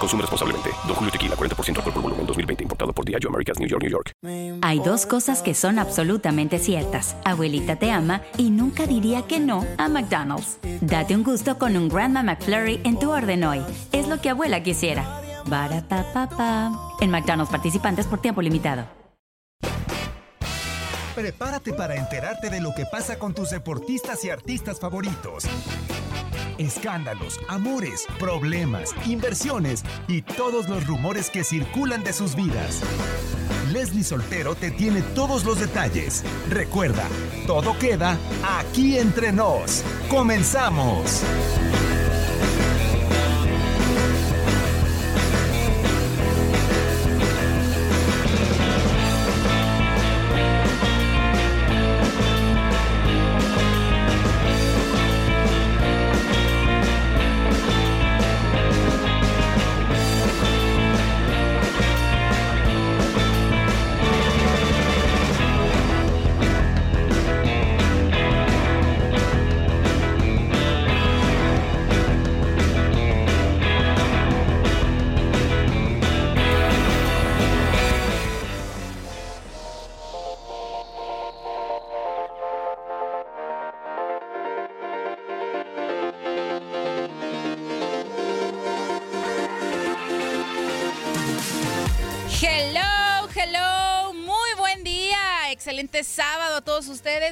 Consume responsablemente. Don Julio Tequila, 40% alcohol por volumen, 2020. Importado por Diageo Americas, New York, New York. Hay dos cosas que son absolutamente ciertas. Abuelita te ama y nunca diría que no a McDonald's. Date un gusto con un Grandma McFlurry en tu orden hoy. Es lo que abuela quisiera. Barapapapa. En McDonald's participantes por tiempo limitado. Prepárate para enterarte de lo que pasa con tus deportistas y artistas favoritos. Escándalos, amores, problemas, inversiones y todos los rumores que circulan de sus vidas. Leslie Soltero te tiene todos los detalles. Recuerda, todo queda aquí entre nos. ¡Comenzamos!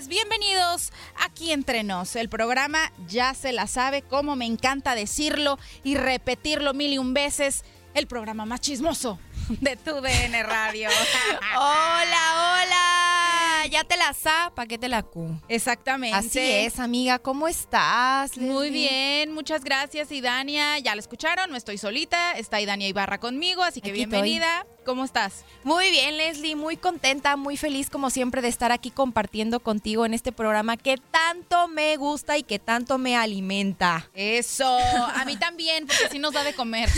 Bienvenidos aquí entre nos. El programa ya se la sabe, como me encanta decirlo y repetirlo mil y un veces. El programa más chismoso de tu DN Radio. Hola, hola. Ya te la sa, ¿pa' qué te la cu? Exactamente. Así es, amiga. ¿Cómo estás? Muy bien, muchas gracias, Idania. Ya la escucharon, no estoy solita. Está Idania Ibarra conmigo, así que Aquí estoy. ¿Cómo estás? Muy bien, Leslie. Muy contenta, muy feliz como siempre de estar aquí compartiendo contigo en este programa que tanto me gusta y que tanto me alimenta. Eso, a mí también, porque así nos da de comer.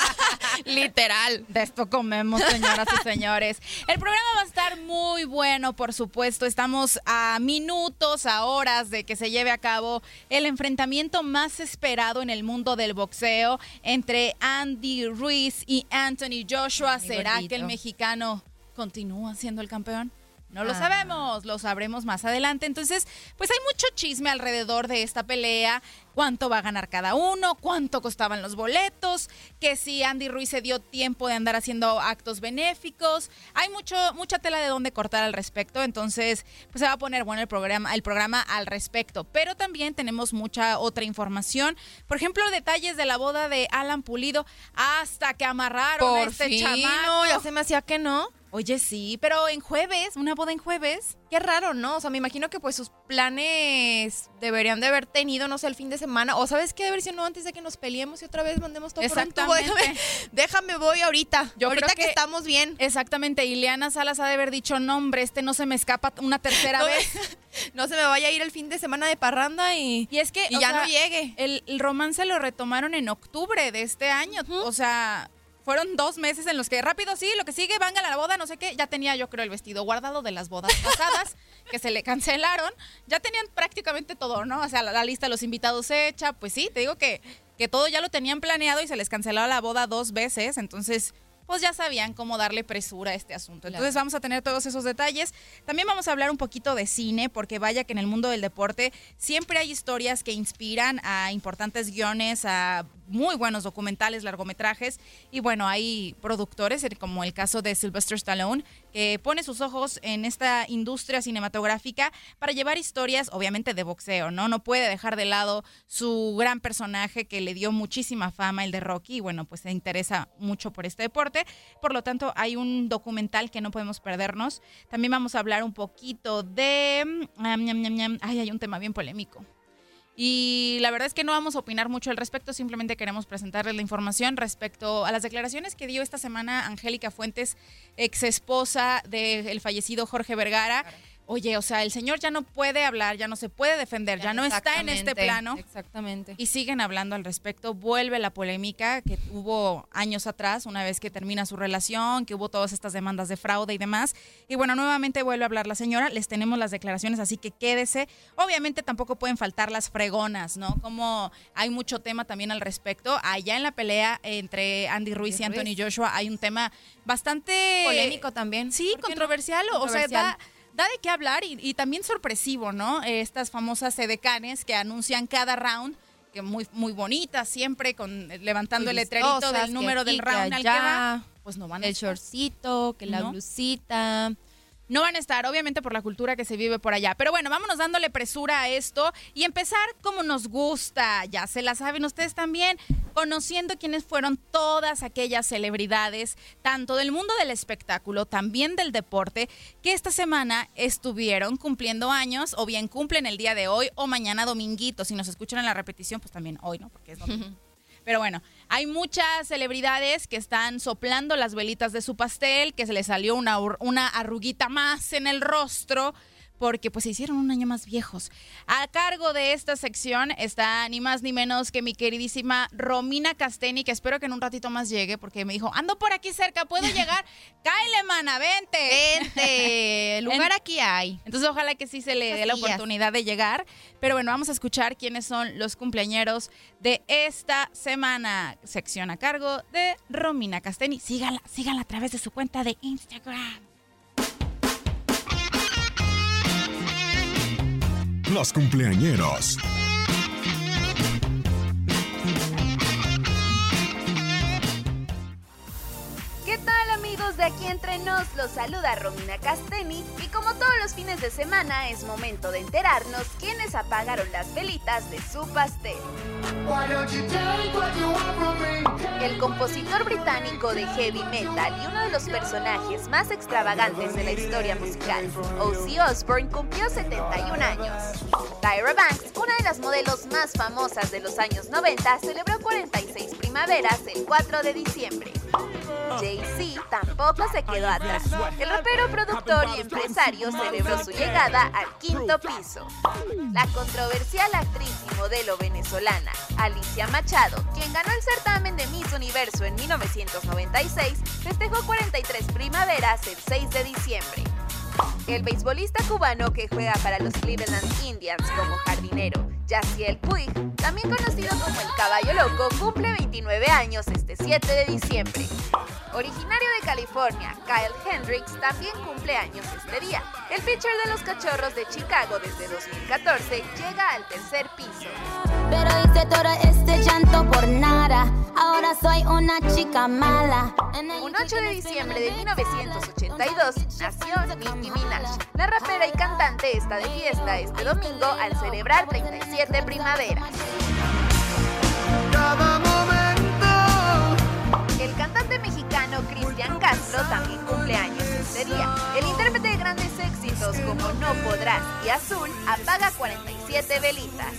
Literal. De esto comemos, señoras y señores. El programa va a estar muy bueno, por supuesto. Estamos a minutos, a horas de que se lleve a cabo el enfrentamiento más esperado en el mundo del boxeo entre Andy Ruiz y Anthony Joshua. ¿Será que el mexicano continúa siendo el campeón? No lo Ah. sabemos, lo sabremos más adelante. Entonces, pues hay mucho chisme alrededor de esta pelea. ¿Cuánto va a ganar cada uno? ¿Cuánto costaban los boletos? Que si Andy Ruiz se dio tiempo de andar haciendo actos benéficos. Hay mucho, mucha tela de dónde cortar al respecto. Entonces, pues se va a poner bueno el programa, el programa al respecto. Pero también tenemos mucha otra información. Por ejemplo, detalles de la boda de Alan Pulido hasta que amarraron a Por este fin, chamaco. no, ya se me hacía que no. Oye, sí, pero en jueves, una boda en jueves. Qué raro, ¿no? O sea, me imagino que pues sus planes deberían de haber tenido, no sé, el fin de semana. O sabes qué, de haber sido no antes de que nos peleemos y otra vez mandemos todo por un tubo. Déjame, déjame voy ahorita. Yo ahorita creo que, que- estamos bien. Exactamente, Ileana Salas ha de haber dicho, no hombre, este no se me escapa una tercera No vez. No se me vaya a ir el fin de semana de parranda y, Y es que, y ya sea, no llegue. El, el romance lo retomaron en octubre de este año. O sea, fueron dos meses en los que rápido, sí, lo que sigue, venga a la boda, no sé qué. Ya tenía yo creo el vestido guardado de las bodas pasadas, que se le cancelaron. Ya tenían prácticamente todo, ¿no? O sea, la, la lista de los invitados hecha. Pues sí, te digo que, que todo ya lo tenían planeado y se les canceló la boda dos veces. Entonces, pues ya sabían cómo darle presura a este asunto. Entonces vamos a tener todos esos detalles. También vamos a hablar un poquito de cine, porque vaya que en el mundo del deporte siempre hay historias que inspiran a importantes guiones, a muy buenos documentales, largometrajes. Y bueno, hay productores, como el caso de Sylvester Stallone, que pone sus ojos en esta industria cinematográfica para llevar historias, obviamente, de boxeo, ¿no? No puede dejar de lado su gran personaje que le dio muchísima fama, el de Rocky, y bueno, pues se interesa mucho por este deporte. Por lo tanto, hay un documental que no podemos perdernos. También vamos a hablar un poquito de... mm. Ay, hay un tema bien polémico. Y la verdad es que no vamos a opinar mucho al respecto, simplemente queremos presentarles la información respecto a las declaraciones que dio esta semana Angélica Fuentes, ex esposa del fallecido Jorge Vergara. Oye, o sea, el señor ya no puede hablar, ya no se puede defender, ya, no está en este plano. Exactamente. Y siguen hablando al respecto. Vuelve la polémica que hubo años atrás, una vez que termina su relación, que hubo todas estas demandas de fraude y demás. Y bueno, nuevamente vuelve a hablar la señora. Les tenemos las declaraciones, así que quédese. Obviamente tampoco pueden faltar las fregonas, ¿no? Como hay mucho tema también al respecto. Allá en la pelea entre Andy Ruiz y Anthony Ruiz. Joshua hay un tema bastante Polémico también. Sí, ¿Por qué no? controversial, o sea, Controversial. da, da de qué hablar y, y también sorpresivo, ¿no? Estas famosas edecanes que anuncian cada round, que muy, muy bonitas, siempre con levantando el letrerito del número del round al que va, pues no van a El estar. shortcito, que la ¿No? blusita. No van a estar, obviamente, por la cultura que se vive por allá. Pero bueno, vámonos dándole presura a esto y empezar como nos gusta. Ya se la saben ustedes también, conociendo quiénes fueron todas aquellas celebridades, tanto del mundo del espectáculo, también del deporte, que esta semana estuvieron cumpliendo años, o bien cumplen el día de hoy, o mañana dominguito. Si nos escuchan en la repetición, pues también hoy, ¿no? Porque es. Pero bueno, hay muchas celebridades que están soplando las velitas de su pastel, que se les salió una, una arruguita más en el rostro, porque pues se hicieron un año más viejos. A cargo de esta sección está ni más ni menos que mi queridísima Romina Casteni, que espero que en un ratito más llegue, porque me dijo, ando por aquí cerca, ¿puedo llegar? Cáele, mana, vente. Vente, lugar aquí hay. Entonces ojalá que sí se le dé la oportunidad de llegar. Pero bueno, vamos a escuchar quiénes son los cumpleañeros de esta semana. Sección a cargo de Romina Casteni. Sígala, sígala a través de su cuenta de Instagram. Los cumpleañeros. Amigos de aquí entre nos? Los saluda Romina Casteni y como todos los fines de semana es momento de enterarnos quiénes apagaron las velitas de su pastel. El compositor británico de heavy metal y uno de los personajes más extravagantes de la historia musical, Ozzy Osbourne, cumplió 71 años. Tyra Banks, una de las modelos más famosas de los años 90, celebró 46 primaveras el 4 de diciembre. Jay-Z tampoco se quedó atrás. El rapero, productor y empresario celebró su llegada al quinto piso. La controversial actriz y modelo venezolana Alicia Machado, quien ganó el certamen de Miss Universo en 1996, festejó 43 primaveras el 6 de diciembre. El beisbolista cubano que juega para los Cleveland Indians como jardinero, Yaciel Puig, también conocido como el Caballo Loco, cumple 29 años este 7 de diciembre. Originario de California, Kyle Hendricks también cumple años este día. El pitcher de los Cachorros de Chicago desde 2014 llega al tercer piso. Pero hice todo este llanto por nada. Ahora soy una chica mala. Un 8 de diciembre de 1982 nació Minaj. La rapera y cantante está de fiesta este domingo al celebrar 37 primaveras. El cantante mexicano Cristian Castro también cumple años este día. El intérprete de grandes éxitos como No Podrás y Azul apaga 47 velitas.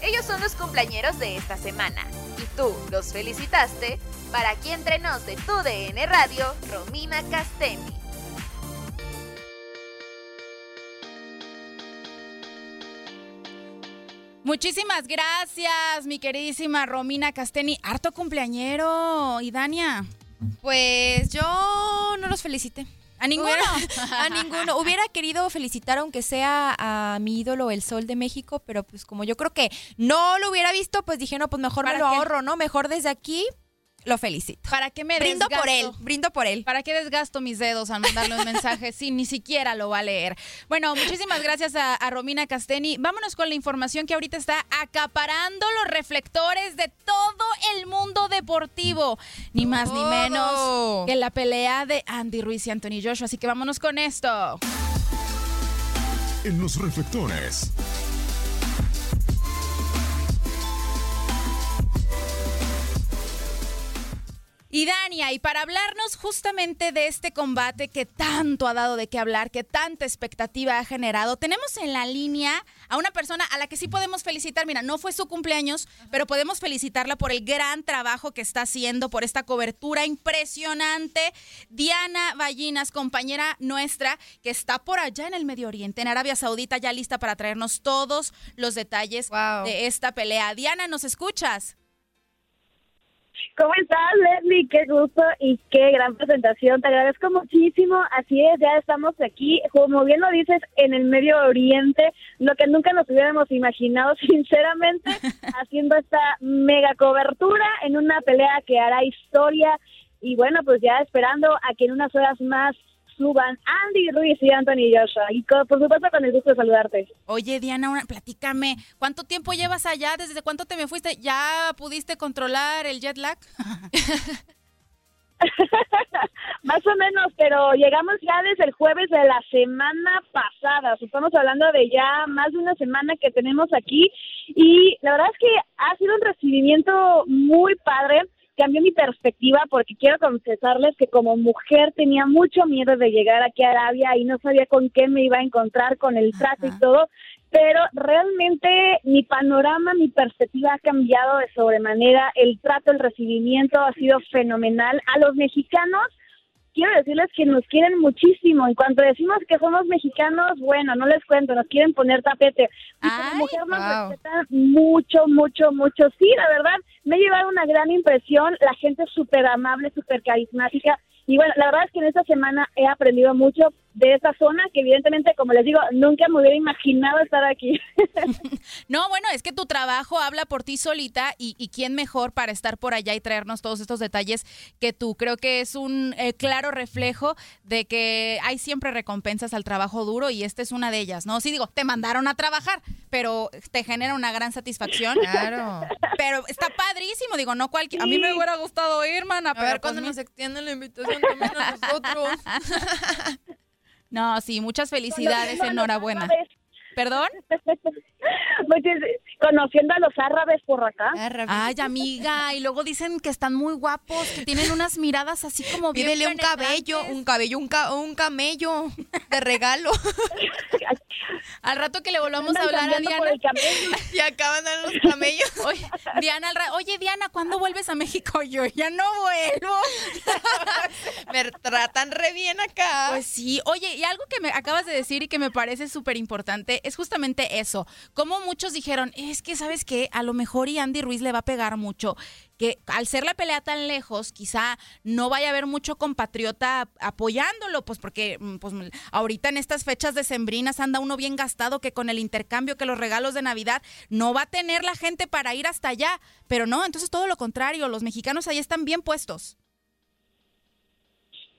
Ellos son los cumpleañeros de esta semana. ¿Y tú los felicitaste? Para aquí entre nos de tu DN Radio, Romina Casteni. Muchísimas gracias, mi queridísima Romina Casteni. Harto cumpleañero. ¿Y Dania? Pues yo no los felicité. ¿A ninguno? a ninguno. Hubiera querido felicitar aunque sea a mi ídolo El Sol de México, pero pues como yo creo que no lo hubiera visto, pues dije, no, pues mejor me ¿Para lo qué? ahorro, ¿no? Mejor desde aquí lo felicito. ¿Para qué me Brindo por él, desgasto? brindo por él. ¿Para qué desgasto mis dedos al mandarle un mensaje si ni siquiera lo va a leer? Bueno, muchísimas gracias a, a Romina Casteni. Vámonos con la información que ahorita está acaparando los reflectores de todo el mundo deportivo. Ni más ni menos que la pelea de Andy Ruiz y Anthony Joshua. Así que vámonos con esto. En los reflectores. Y Dania, y para hablarnos justamente de este combate que tanto ha dado de qué hablar, que tanta expectativa ha generado, tenemos en la línea a una persona a la que sí podemos felicitar. Mira, no fue su cumpleaños, pero podemos felicitarla por el gran trabajo que está haciendo, por esta cobertura impresionante. Diana Ballinas, compañera nuestra, que está por allá en el Medio Oriente, en Arabia Saudita, ya lista para traernos todos los detalles Wow. de esta pelea. Diana, ¿nos escuchas? ¿Cómo estás, Leslie? Qué gusto y qué gran presentación. Te agradezco muchísimo. Así es, ya estamos aquí, como bien lo dices, en el Medio Oriente, lo que nunca nos hubiéramos imaginado, sinceramente, haciendo esta mega cobertura en una pelea que hará historia. Y bueno, pues ya esperando a que en unas horas más suban Andy Ruiz y Anthony Joshua. Y por supuesto, con el gusto de saludarte. Oye, Diana, una- platícame, ¿cuánto tiempo llevas allá? ¿Desde cuánto te me fuiste? ¿Ya pudiste controlar el jet lag? Más o menos, pero llegamos ya desde el jueves de la semana pasada. Estamos hablando de ya más de una semana que tenemos aquí y la verdad es que ha sido un recibimiento muy padre. Cambió mi perspectiva porque quiero confesarles que como mujer tenía mucho miedo de llegar aquí a Arabia y no sabía con qué me iba a encontrar con el trato y todo, pero realmente mi panorama, mi perspectiva ha cambiado de sobremanera. El trato, el recibimiento ha sido fenomenal. A los mexicanos quiero decirles que nos quieren muchísimo. En cuanto decimos que somos mexicanos, bueno, no les cuento, nos quieren poner tapete. Y como mujer nos wow. respetan mucho, mucho, mucho. Sí, la verdad, me ha llevado una gran impresión. La gente es súper amable, súper carismática. Y bueno, la verdad es que en esta semana he aprendido mucho de esta zona, que evidentemente, como les digo, nunca me hubiera imaginado estar aquí. No, bueno, es que tu trabajo habla por ti solita y, y quién mejor para estar por allá y traernos todos estos detalles que tú. Creo que es un eh, claro reflejo de que hay siempre recompensas al trabajo duro y esta es una de ellas, ¿no? Sí, digo, te mandaron a trabajar, pero te genera una gran satisfacción. Claro. Pero está padrísimo, digo, no cualquier... A mí me hubiera gustado ir, mana, A pero ver pues cuándo mi- nos extienden la invitación también a nosotros. No, sí, muchas felicidades, enhorabuena. ¿Perdón? muchas- Conociendo a los árabes por acá. Ay, amiga, y luego dicen que están muy guapos, que tienen unas miradas así como bien Pídele un cabello, un cabello, un, ca- un camello de regalo. Al rato que le volvamos a hablar a Diana. y acaban los camellos. Oye, Diana, al ra- oye, Diana, ¿cuándo vuelves a México? Yo ya no vuelvo. Me tratan re bien acá. Pues sí, oye, y algo que me acabas de decir y que me parece súper importante es justamente eso. Como muchos dijeron, es que, ¿sabes qué? A lo mejor y Andy Ruiz le va a pegar mucho. Que al ser la pelea tan lejos, quizá no vaya a haber mucho compatriota apoyándolo, pues porque mm, pues, ahorita en estas fechas decembrinas anda uno bien gastado que con el intercambio, que los regalos de Navidad, no va a tener la gente para ir hasta allá. Pero no, entonces todo lo contrario, los mexicanos ahí están bien puestos.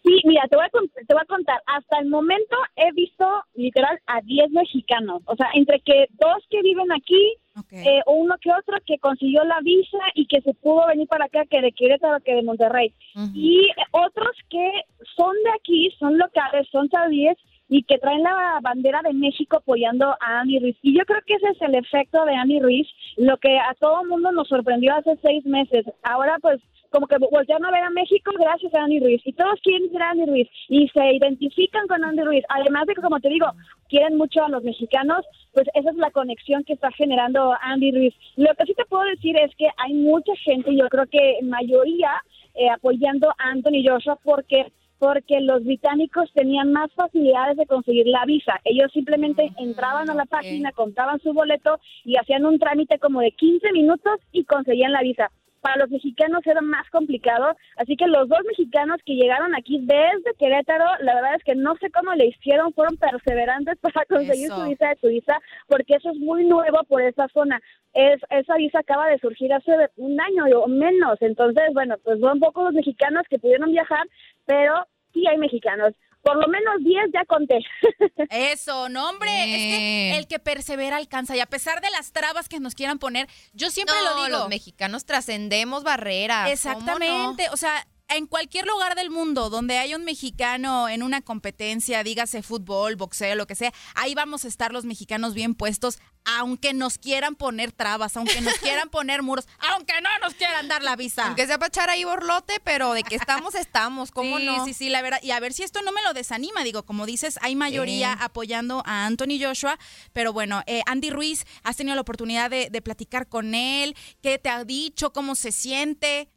Sí, mira, te voy, a, te voy a contar. Hasta el momento he visto literal a 10 mexicanos. O sea, entre que dos que viven aquí, Ok. eh, uno que otro que consiguió la visa y que se pudo venir para acá, que de Querétaro, que de Monterrey. Y otros que son de aquí, son locales, son saudíes y que traen la bandera de México apoyando a Andy Ruiz. Y yo creo que ese es el efecto de Andy Ruiz, lo que a todo el mundo nos sorprendió hace seis meses. Ahora pues como que voltearon a ver a México gracias a Andy Ruiz y todos quieren ser Andy Ruiz y se identifican con Andy Ruiz. Además de que, como te digo, quieren mucho a los mexicanos, pues esa es la conexión que está generando Andy Ruiz. Lo que sí te puedo decir es que hay mucha gente, yo creo que mayoría, eh, apoyando a Anthony Joshua porque porque los británicos tenían más facilidades de conseguir la visa. Ellos simplemente entraban a la página, contaban su boleto y hacían un trámite como de 15 minutos y conseguían la visa para los mexicanos era más complicado. Así que los dos mexicanos que llegaron aquí desde Querétaro, la verdad es que no sé cómo le hicieron, fueron perseverantes para conseguir su visa de turista, porque eso es muy nuevo por esa zona. Es, esa visa acaba de surgir hace un año o menos. Entonces, bueno, pues son pocos los mexicanos que pudieron viajar, pero sí hay mexicanos por lo menos 10 ya conté. Eso, no, hombre, es que el que persevera alcanza y a pesar de las trabas que nos quieran poner, yo siempre lo digo. los mexicanos trascendemos barreras. Exactamente, o sea, en cualquier lugar del mundo donde haya un mexicano en una competencia, dígase fútbol, boxeo, lo que sea, ahí vamos a estar los mexicanos bien puestos, aunque nos quieran poner trabas, aunque nos quieran poner muros, aunque no nos quieran dar la visa. Aunque sea para echar ahí borlote, pero de que estamos, estamos, ¿cómo sí, no? Sí, sí, la verdad. Y a ver si esto no me lo desanima, digo, como dices, hay mayoría apoyando a Anthony Joshua, pero bueno, eh, Andy Ruiz, has tenido la oportunidad de, de platicar con él, ¿qué te ha dicho? ¿Cómo se siente?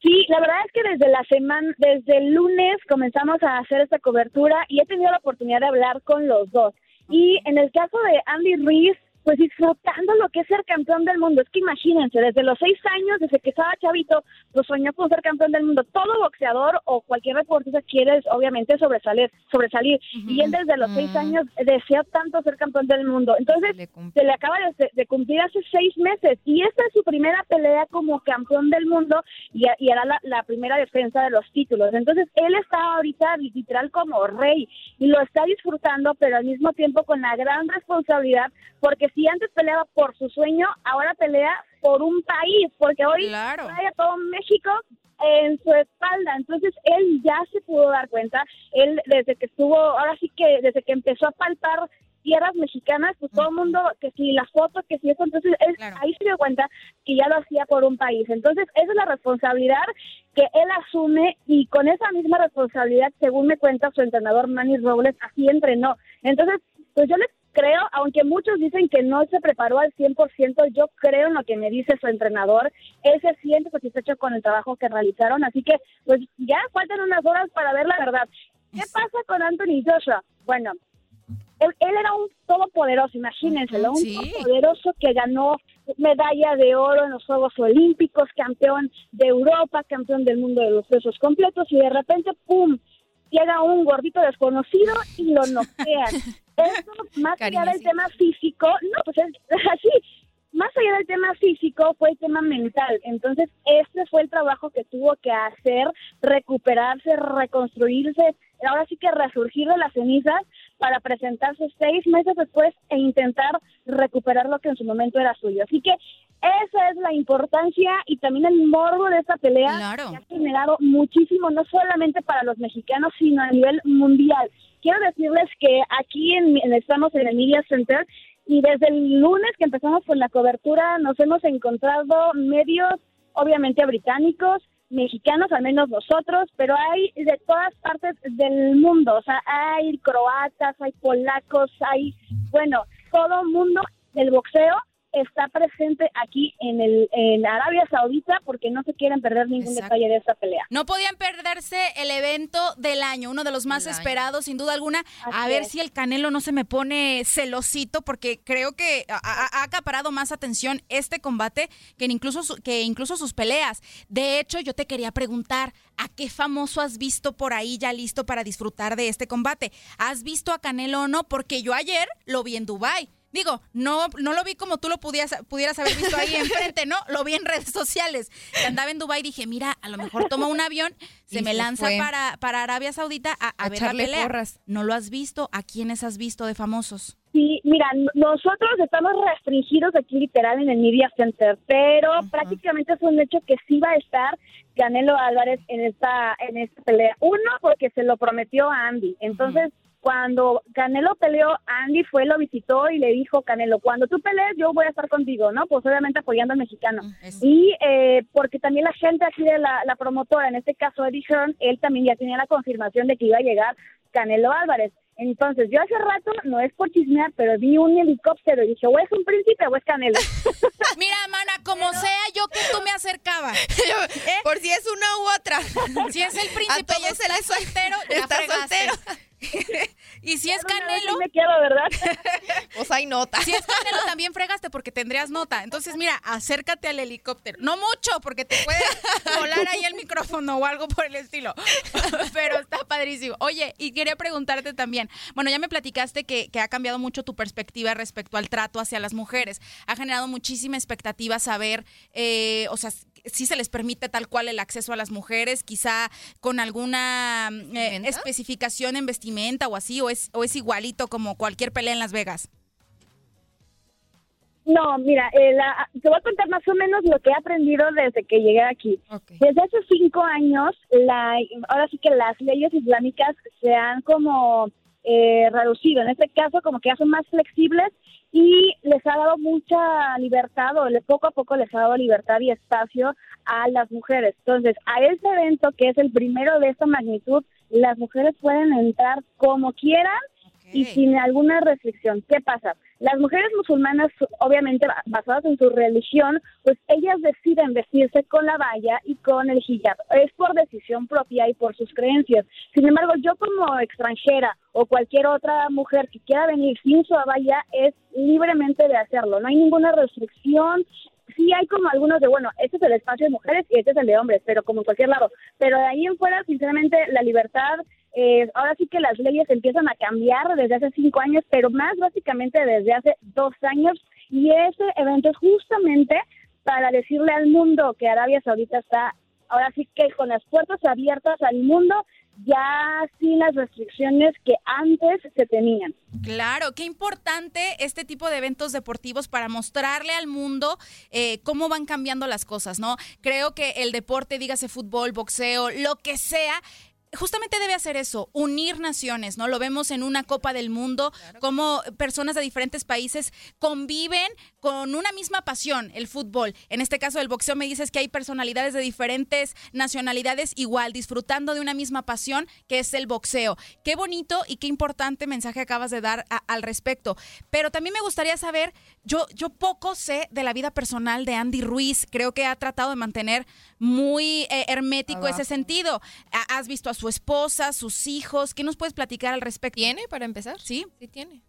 Sí, la verdad es que desde la semana, desde el lunes comenzamos a hacer esta cobertura y he tenido la oportunidad de hablar con los dos. Y en el caso de Andy Ruiz, pues disfrutando lo que es ser campeón del mundo. Es que imagínense, desde los seis años, desde que estaba chavito, pues soñó con ser campeón del mundo. Todo boxeador o cualquier deportista quiere, obviamente, sobresalir. sobresalir. Y él desde los seis años desea tanto ser campeón del mundo. Entonces, se le acaba de, de, cumplir hace seis meses. Y esta es su primera pelea como campeón del mundo y, y era la, la primera defensa de los títulos. Entonces, él está ahorita literal como rey y lo está disfrutando, pero al mismo tiempo con la gran responsabilidad, porque si antes peleaba por su sueño, ahora pelea por un país, porque hoy Claro. trae a todo México en su espalda. Entonces él ya se pudo dar cuenta, él desde que estuvo, ahora sí que desde que empezó a palpar tierras mexicanas, pues todo el mundo, que si las fotos, que si eso, entonces él ahí se dio cuenta que ya lo hacía por un país. Entonces esa es la responsabilidad que él asume y con esa misma responsabilidad, según me cuenta su entrenador Manny Robles, así entrenó. Entonces, pues yo les creo, aunque muchos dicen que no se preparó al 100%, yo creo en lo que me dice su entrenador. Él se siente satisfecho con el trabajo que realizaron, así que pues ya faltan unas horas para ver la verdad. ¿Qué pasa con Anthony Joshua? Bueno, él, él era un todopoderoso, imagínenselo, un todopoderoso que ganó medalla de oro en los Juegos Olímpicos, campeón de Europa, campeón del mundo de los pesos completos y de repente, ¡pum!, llega un gordito desconocido y lo noquean. Eso, más allá del tema físico, no, pues es así, más allá del tema físico fue el tema mental. Entonces, este fue el trabajo que tuvo que hacer, recuperarse, reconstruirse, ahora sí que resurgir de las cenizas para presentarse seis meses después e intentar recuperar lo que en su momento era suyo. Así que esa es la importancia y también el morbo de esta pelea Claro. que ha generado muchísimo, no solamente para los mexicanos, sino a nivel mundial. Quiero decirles que aquí en, en- estamos en el Media Center y desde el lunes que empezamos con la cobertura nos hemos encontrado medios, obviamente británicos, mexicanos, al menos nosotros, pero hay de todas partes del mundo, o sea, hay croatas, hay polacos, hay, bueno, todo mundo del boxeo está presente aquí en el en Arabia Saudita porque no se quieren perder ningún Exacto. detalle de esta pelea. No podían perderse el evento del año, uno de los más esperados, sin duda alguna. a ver es. si el Canelo no se me pone celosito, porque creo que ha, ha- acaparado más atención este combate que incluso, su- que incluso sus peleas. De hecho, yo te quería preguntar, ¿a qué famoso has visto por ahí ya listo para disfrutar de este combate? ¿Has visto a Canelo o no? Porque yo ayer lo vi en Dubai. Digo, no, no lo vi como tú lo pudieras, pudieras haber visto ahí enfrente, ¿no? Lo vi en redes sociales. Que andaba en Dubai y dije, mira, a lo mejor toma un avión, se Y me se lanza fue. para, para Arabia Saudita a, a A ver la pelea. porras. ¿No lo has visto? ¿A quiénes has visto de famosos? Sí, mira, nosotros estamos restringidos aquí literal en el Media Center, pero prácticamente es un hecho que sí va a estar Canelo Álvarez en esta en esta pelea. Uno, porque se lo prometió a Andy. Entonces, cuando Canelo peleó, Andy fue, lo visitó y le dijo, Canelo, cuando tú pelees yo voy a estar contigo, ¿no? Pues obviamente apoyando al mexicano. Y eh, porque también la gente aquí de la, la promotora, en este caso Eddie Hearn, él también ya tenía la confirmación de que iba a llegar Canelo Álvarez. Entonces, yo hace rato, no es por chismear, pero vi un helicóptero y dije, o es un príncipe o es Canelo. Mira, mana, como sea, yo que tú me acercaba. ¿Eh? Por si es una u otra. Si es el príncipe y les- soltero, está soltero. y si es Canelo, sí me quedo, ¿verdad? Pues hay nota. si es Canelo también fregaste porque tendrías nota. Entonces, mira, acércate al helicóptero. No mucho, porque te puede volar ahí el micrófono o algo por el estilo. Pero está padrísimo. Oye, y quería preguntarte también. Bueno, ya me platicaste que, que ha cambiado mucho tu perspectiva respecto al trato hacia las mujeres. Ha generado muchísima expectativa saber, eh, o sea, si se les permite tal cual el acceso a las mujeres, quizá con alguna eh, ¿Vestimenta? especificación en vestimenta o así, o es, o es igualito como cualquier pelea en Las Vegas. No, mira, eh, la- te voy a contar más o menos lo que he aprendido desde que llegué aquí. Desde hace cinco años, la, ahora sí que las leyes islámicas se han como eh, reducido. En este caso, como que ya son más flexibles y les ha dado mucha libertad, o poco a poco les ha dado libertad y espacio a las mujeres. Entonces, a este evento, que es el primero de esta magnitud, las mujeres pueden entrar como quieran y sin alguna restricción. ¿Qué pasa? Las mujeres musulmanas, obviamente ba- basadas en su religión, pues ellas deciden vestirse con la valla y con el hijab. Es por decisión propia y por sus creencias. Sin embargo, yo como extranjera o cualquier otra mujer que quiera venir sin su valla es libremente de hacerlo. No hay ninguna restricción. Sí hay como algunos de, bueno, este es el espacio de mujeres y este es el de hombres, pero como en cualquier lado. Pero de ahí en fuera, sinceramente, la libertad eh, ahora sí que las leyes empiezan a cambiar desde hace cinco años, pero más básicamente desde hace dos años. Y ese evento es justamente para decirle al mundo que Arabia Saudita está ahora sí que con las puertas abiertas al mundo, ya sin las restricciones que antes se tenían. Claro, qué importante este tipo de eventos deportivos para mostrarle al mundo eh, cómo van cambiando las cosas, ¿no? Creo que el deporte, dígase fútbol, boxeo, lo que sea, justamente debe hacer eso, unir naciones, ¿no? Lo vemos en una Copa del Mundo, cómo personas de diferentes países conviven con una misma pasión, el fútbol. En este caso del boxeo me dices que hay personalidades de diferentes nacionalidades igual, disfrutando de una misma pasión que es el boxeo. Qué bonito y qué importante mensaje acabas de dar a- al respecto. Pero también me gustaría saber, yo, yo poco sé de la vida personal de Andy Ruiz, creo que ha tratado de mantener muy eh, hermético Abajo. ese sentido. Ha- ¿Has visto a su esposa, sus hijos? ¿Qué nos puedes platicar al respecto? ¿Tiene para empezar? Sí. Sí tiene.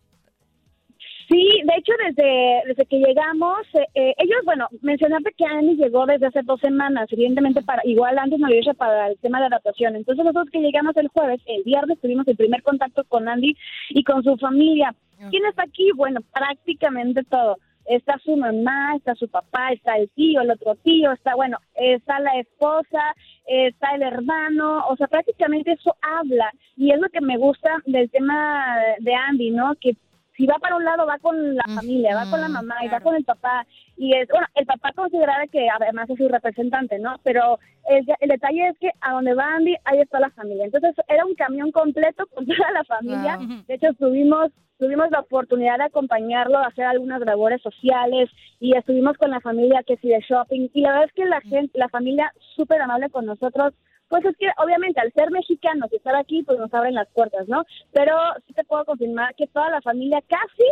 Sí, de hecho, desde, desde que llegamos, eh, eh, ellos, bueno, mencionaste que Andy llegó desde hace dos semanas, evidentemente para, igual antes me lo hice para el tema de adaptación. Entonces nosotros que llegamos el jueves, el viernes tuvimos el primer contacto con Andy y con su familia. ¿Quién está aquí? Bueno, prácticamente todo. Está su mamá, está su papá, está el tío, el otro tío, está, bueno, está la esposa, está el hermano, o sea, prácticamente eso habla. Y es lo que me gusta del tema de Andy, ¿no? Que si va para un lado va con la familia, va con la mamá y va con el papá. Y es, bueno, el papá consideraba que además es su representante, ¿no? Pero el, el detalle es que a donde va Andy, ahí está la familia. Entonces era un camión completo con toda la familia. Wow. De hecho, tuvimos tuvimos la oportunidad de acompañarlo a hacer algunas labores sociales y estuvimos con la familia que sí de shopping y la verdad es que la gente, la familia súper amable con nosotros, pues es que obviamente al ser mexicanos y estar aquí pues nos abren las puertas, ¿no? Pero sí te puedo confirmar que toda la familia, casi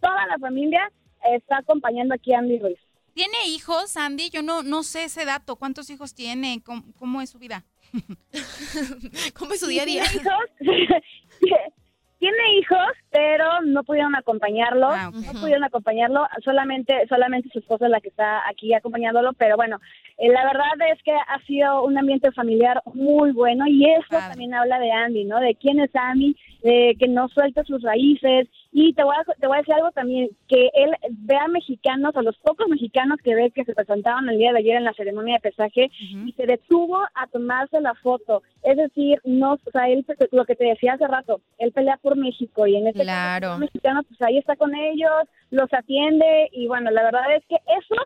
toda la familia está acompañando aquí a Andy Ruiz. ¿Tiene hijos, Andy? Yo no, no sé ese dato. ¿Cuántos hijos tiene? ¿Cómo, cómo es su vida? ¿Cómo es su día a día? ¿Tiene hijos? Tiene hijos, pero no pudieron acompañarlo, Ah, no pudieron acompañarlo, solamente solamente su esposa es la que está aquí acompañándolo, pero bueno, eh, la verdad es que ha sido un ambiente familiar muy bueno y eso también habla de Andy, ¿no? De quién es Andy, de que no suelta sus raíces y te voy a, te voy a decir algo también, que él ve a mexicanos, a los pocos mexicanos que ve que se presentaban el día de ayer en la ceremonia de pesaje y se detuvo a tomarse la foto. Es decir, no, o sea, él, lo que te decía hace rato, él pelea por México y en este Claro. caso, como mexicano, pues ahí está con ellos, los atiende y bueno, la verdad es que eso,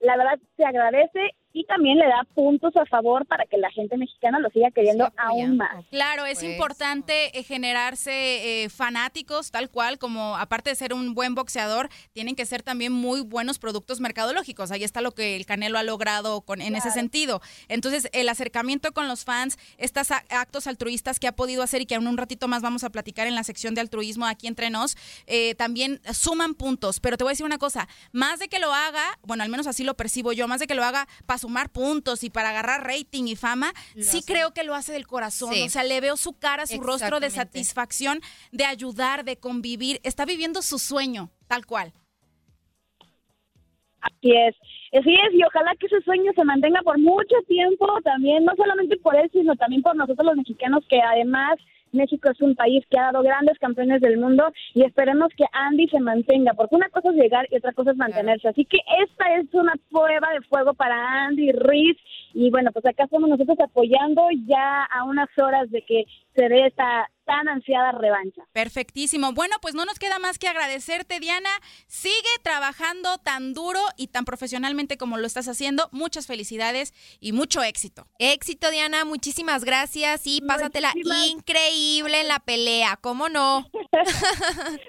la verdad se agradece y también le da puntos a favor para que la gente mexicana lo siga queriendo aún más. Claro, es Pues, importante eh, generarse eh, fanáticos, tal cual, como aparte de ser un buen boxeador, tienen que ser también muy buenos productos mercadológicos. Ahí está lo que el Canelo ha logrado con, en ese sentido. Entonces, el acercamiento con los fans, estos actos altruistas que ha podido hacer y que en un ratito más vamos a platicar en la sección de altruismo aquí entre nos, eh, también suman puntos. Pero te voy a decir una cosa, más de que lo haga, bueno, al menos así lo percibo yo, más de que lo haga para sumar puntos y para agarrar rating y fama, Lo sí hace. creo que lo hace del corazón. Sí. O sea, le veo su cara, su rostro de satisfacción, de ayudar, de convivir. Está viviendo su sueño, tal cual. Así es. Así es, y ojalá que ese sueño se mantenga por mucho tiempo también, no solamente por él, sino también por nosotros los mexicanos, que además México es un país que ha dado grandes campeones del mundo y esperemos que Andy se mantenga, porque una cosa es llegar y otra cosa es mantenerse. Así que esta es una prueba de fuego para Andy Ruiz y bueno, pues acá estamos nosotros apoyando ya a unas horas de que se dé esta tan ansiada revancha. Perfectísimo. Bueno, pues no nos queda más que agradecerte, Diana. Sigue trabajando tan duro y tan profesionalmente como lo estás haciendo. Muchas felicidades y mucho éxito. Éxito, Diana, muchísimas gracias y pásatela Muchísimas- increíble en la pelea, ¿cómo no?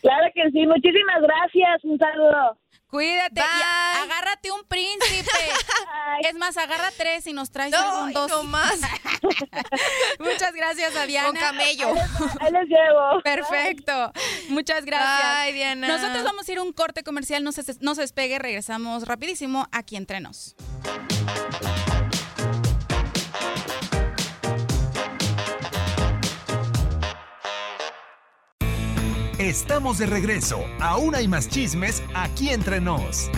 Claro que sí, muchísimas gracias, un saludo. Cuídate y agárrate un príncipe. Es más, agarra tres y nos traes No, algún dos. no más. Muchas gracias a Diana. Con camello. Ahí les llevo. Perfecto. Muchas gracias. Ay, Diana. Nosotros vamos a ir a un corte comercial, no se, no se despegue, regresamos rapidísimo aquí entre nos. Estamos de regreso. Aún hay más chismes aquí entre nos.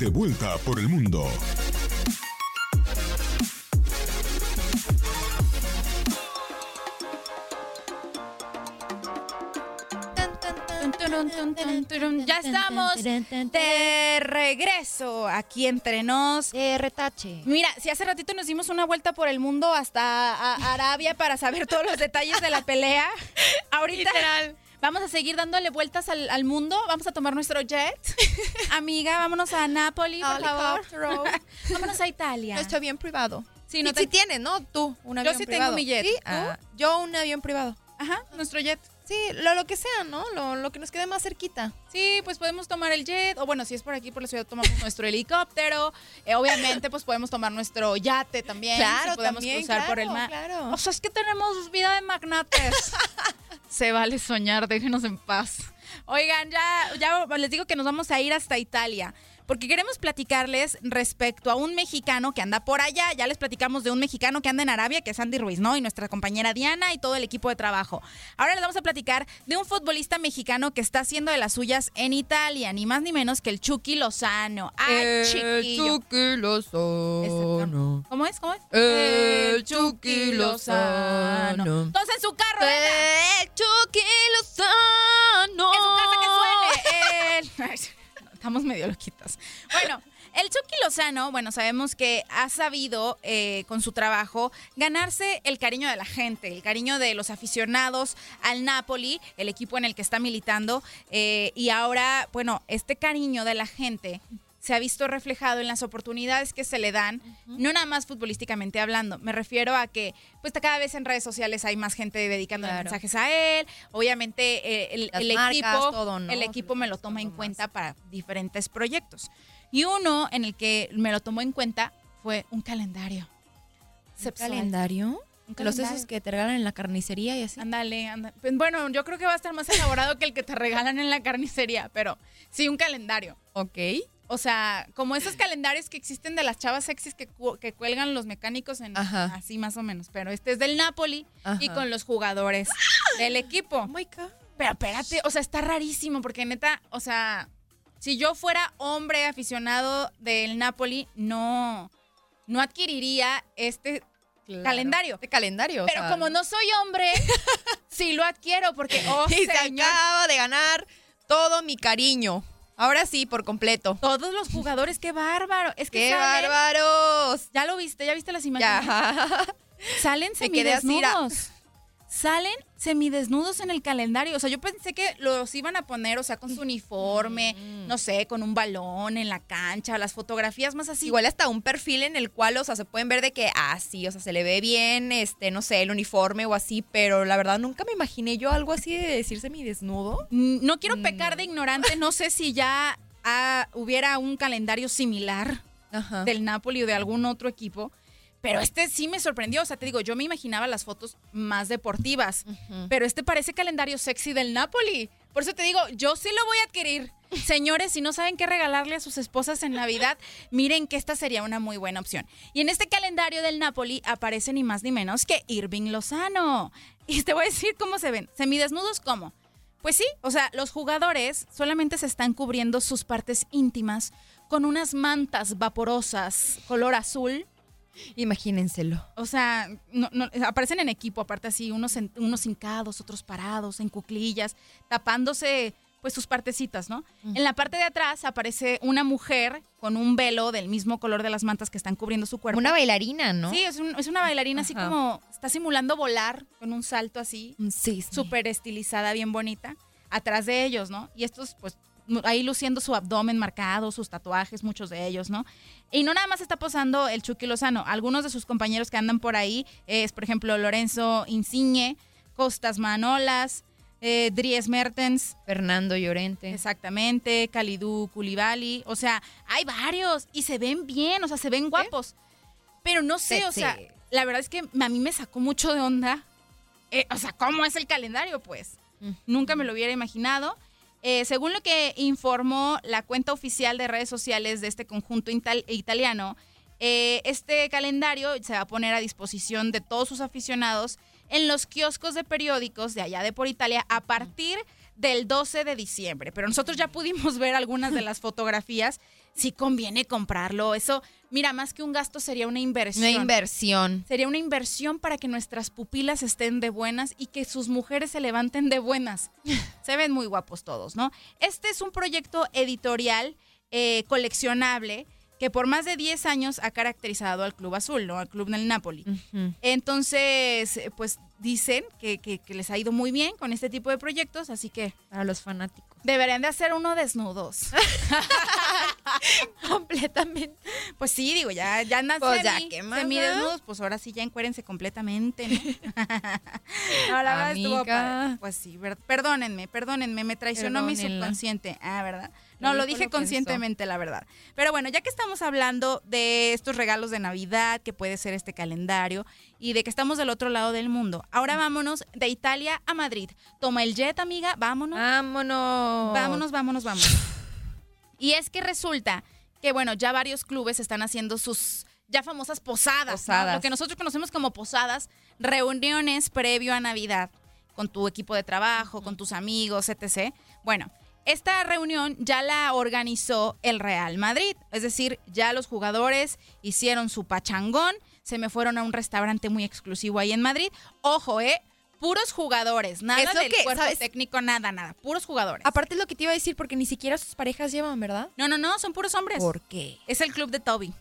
De vuelta por el mundo. Ya estamos de regreso aquí entre nos. De retache. Mira, si hace ratito nos dimos una vuelta por el mundo hasta Arabia para saber todos los detalles de la pelea, ahorita vamos a seguir dándole vueltas al, al mundo. Vamos a tomar nuestro jet. Amiga, vámonos a Nápoli, por favor. Vámonos a Italia. Nuestro avión privado. Sí, no Sí, te- sí tienes, ¿no? Tú, un Yo avión sí tengo privado. mi jet. Ah, yo un avión privado. Ajá, nuestro jet. Sí, lo, lo que sea, ¿no? Lo, lo que nos quede más cerquita. Sí, pues podemos tomar el jet, o bueno, si es por aquí por la ciudad tomamos nuestro helicóptero. Eh, obviamente, pues podemos tomar nuestro yate también. Claro, si podemos también, cruzar por el mar. claro. O sea, es que tenemos vida de magnates. Se vale soñar, déjenos en paz. Oigan, ya, ya les digo que nos vamos a ir hasta Italia. Porque queremos platicarles respecto a un mexicano que anda por allá. Ya les platicamos de un mexicano que anda en Arabia, que es Andy Ruiz, ¿no? Y nuestra compañera Diana y todo el equipo de trabajo. Ahora les vamos a platicar de un futbolista mexicano que está haciendo de las suyas en Italia, ni más ni menos que el Chucky Lozano. ¡Ay, chiquillo! Exacto. ¿Cómo es? ¿Cómo es? El Chucky Lozano. Todos en su carro. El Chucky Lozano. En su casa que suene. El- Estamos medio loquitas. Bueno, el Chucky Lozano, bueno, sabemos que ha sabido eh, con su trabajo ganarse el cariño de la gente, el cariño de los aficionados al Napoli, el equipo en el que está militando. eh, y ahora, bueno, este cariño de la gente se ha visto reflejado en las oportunidades que se le dan, no nada más futbolísticamente hablando. Me refiero a que, pues cada vez en redes sociales hay más gente dedicando Claro. mensajes a él. Obviamente eh, el, el marcas, equipo, todo, ¿no? el equipo me lo Todo toma en más. cuenta para diferentes proyectos. Y uno en el que me lo tomó en cuenta fue un calendario. ¿Un Sexual. calendario? Los esos que te regalan en la carnicería y así. Ándale, ándale. Pues, Bueno, yo creo que va a estar más elaborado que el que te regalan en la carnicería, pero sí un calendario. Ok. O sea, como esos calendarios que existen de las chavas sexys que, cu- que cuelgan los mecánicos en Ajá. así más o menos. Pero este es del Napoli y con los jugadores del equipo. Oh my God. Pero espérate, o sea, está rarísimo porque neta, o sea, si yo fuera hombre aficionado del Napoli, no, no adquiriría este calendario. Este calendario. o Pero sea, como no soy hombre, sí lo adquiero porque, oh, y se acaba de ganar todo mi cariño. Ahora sí, por completo. todos los jugadores, qué bárbaro. Es que ¡Qué salen- bárbaros! Ya lo viste, ya viste las imágenes. Ya. Salen semidesnudos. Salen semidesnudos en el calendario. O sea, yo pensé que los iban a poner, o sea, con su uniforme, no sé, con un balón en la cancha, las fotografías más así. Igual hasta un perfil en el cual, o sea, se pueden ver de que, ah, sí, o sea, se le ve bien, este, no sé, el uniforme o así, pero la verdad nunca me imaginé yo algo así de decirse mi desnudo. Mm, No quiero pecar de ignorante, no sé si ya ah, hubiera un calendario similar Ajá. del Napoli o de algún otro equipo. Pero este sí me sorprendió. O sea, te digo, yo me imaginaba las fotos más deportivas. Pero este parece calendario sexy del Napoli. Por eso te digo, yo sí lo voy a adquirir. Señores, si no saben qué regalarle a sus esposas en Navidad, miren que esta sería una muy buena opción. Y en este calendario del Napoli aparece ni más ni menos que Irving Lozano. Y te voy a decir cómo se ven. Semidesnudos, ¿cómo? Pues sí, o sea, los jugadores solamente se están cubriendo sus partes íntimas con unas mantas vaporosas color azul. Imagínenselo. O sea, no- no- aparecen en equipo, aparte así, unos, en- unos hincados, otros parados, en cuclillas, tapándose pues sus partecitas, ¿no? En la parte de atrás aparece una mujer con un velo del mismo color de las mantas que están cubriendo su cuerpo. Una bailarina, ¿no? Sí, es, un- es una bailarina así como, está simulando volar con un salto así, Un cisne. súper estilizada, bien bonita, atrás de ellos, ¿no? Y estos, pues, ahí luciendo su abdomen marcado, sus tatuajes, muchos de ellos, ¿no? Y no nada más está posando el Chucky Lozano, algunos de sus compañeros que andan por ahí es, por ejemplo, Lorenzo Insigne, Costas Manolas, eh, Dries Mertens, Fernando Llorente. exactamente, Kalidou Koulibaly, o sea, hay varios y se ven bien, o sea, se ven guapos. Pero no sé, o sea, la verdad es que a mí me sacó mucho de onda. eh, o sea, ¿cómo es el calendario? Pues nunca me lo hubiera imaginado. Eh, según lo que informó la cuenta oficial de redes sociales de este conjunto ital- italiano, eh, este calendario se va a poner a disposición de todos sus aficionados en los kioscos de periódicos de allá de por Italia a partir del 12 de diciembre. Pero nosotros ya pudimos ver algunas de las fotografías. Sí conviene comprarlo. Eso, mira, más que un gasto sería una inversión. Una inversión. Sería una inversión para que nuestras pupilas estén de buenas y que sus mujeres se levanten de buenas. Se ven muy guapos todos, ¿no? Este es un proyecto editorial eh, coleccionable que por más de 10 años ha caracterizado al Club Azul, ¿no? Al Club del Napoli. Entonces, pues dicen que, que- que les ha ido muy bien con este tipo de proyectos, así que Para los fanáticos. deberían de hacer uno desnudos. Completamente. Pues sí, digo, ya, ya andan Pues ya, semi- ¿qué más, semidesnudos, pues ahora sí ya encuérense completamente, ¿no? no, la verdad estuvo padre. Pues sí, perdónenme, perdónenme, me traicionó mi subconsciente. Ah, ¿verdad? No, lo dije lo pensó. conscientemente, la verdad. Pero bueno, ya que estamos hablando de estos regalos de Navidad, que puede ser este calendario, y de que estamos del otro lado del mundo, ahora vámonos de Italia a Madrid. Toma el jet, amiga, vámonos. Vámonos. Vámonos, vámonos, vámonos. Y es que resulta que, bueno, ya varios clubes están haciendo sus ya famosas posadas, ¿no? Posadas. lo que nosotros conocemos como posadas, reuniones previo a Navidad con tu equipo de trabajo, con tus amigos, etc. Bueno, esta reunión ya la organizó el Real Madrid, es decir, ya los jugadores hicieron su pachangón, se me fueron a un restaurante muy exclusivo ahí en Madrid. Ojo, ¿eh? Puros jugadores, nada Es lo del que, cuerpo ¿sabes? técnico, nada, nada, puros jugadores. Aparte es lo que te iba a decir, porque ni siquiera sus parejas llevan, ¿verdad? No, no, no, son puros hombres. ¿Por qué? Es el club de Toby.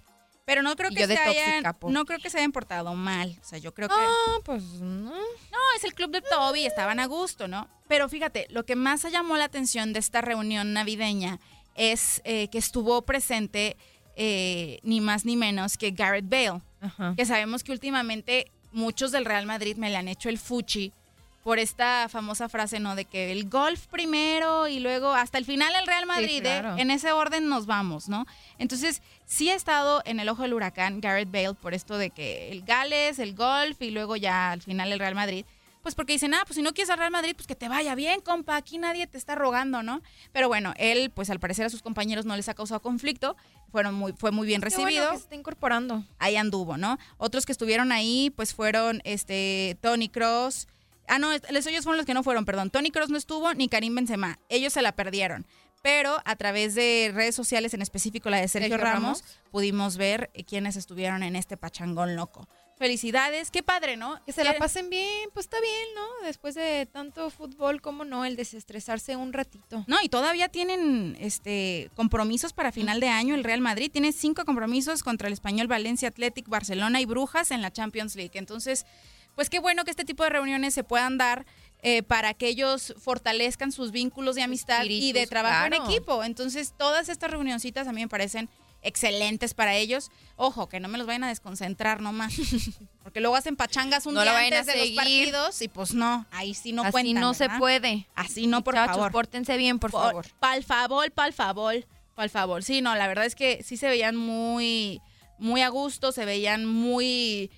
Pero no creo que se hayan, pues. no creo que se hayan portado mal. O sea, yo creo que Ah, pues no. no, es el club de Toby, estaban a gusto, ¿no? Pero fíjate, lo que más llamó la atención de esta reunión navideña es eh, que estuvo presente eh, ni más ni menos que Garrett Bale, Ajá. que sabemos que últimamente muchos del Real Madrid me le han hecho el fuchi por esta famosa frase, ¿no? De que el golf primero y luego hasta el final el Real Madrid, ¿eh? claro. En ese orden nos vamos, ¿no? Entonces, sí ha estado en el ojo del huracán Garrett Bale por esto de que el Gales, el golf y luego ya al final el Real Madrid. Pues porque dicen, ah, pues si no quieres al Real Madrid, pues que te vaya bien, compa, aquí nadie te está rogando, ¿no? Pero bueno, él, pues al parecer a sus compañeros no les ha causado conflicto, fueron muy, fue muy bien Qué bueno recibido que se está incorporando. ahí anduvo, ¿no? Otros que estuvieron ahí, pues fueron este Tony Cross. Ah, no, les- ellos fueron los que no fueron, perdón. Tony Cross no estuvo, ni Karim Benzema. Ellos se la perdieron. Pero a través de redes sociales, en específico la de Sergio, Sergio Ramos, Ramos. pudimos ver eh, quiénes estuvieron en este pachangón loco. Felicidades, qué padre, ¿no? Que se la pasen bien, pues está bien, ¿no? Después de tanto fútbol, ¿cómo no? El desestresarse un ratito. No, y todavía tienen este compromisos para final de año. El Real Madrid tiene cinco compromisos contra el Español Valencia, Athletic, Barcelona y Brujas en la Champions League. Entonces, pues qué bueno que este tipo de reuniones se puedan dar eh, para que ellos fortalezcan sus vínculos de amistad y de trabajo claro. en equipo. Entonces, todas estas reunioncitas a mí me parecen excelentes para ellos. Ojo, que no me los vayan a desconcentrar nomás. Porque luego hacen pachangas un No día antes de los partidos y pues no, ahí sí no Así cuentan. no se puede. Así no, por Muchachos, favor. pórtense bien, por favor. Pal favor, pal favor, pal favor. Sí, no, la verdad es que sí se veían muy, muy a gusto, se veían muy,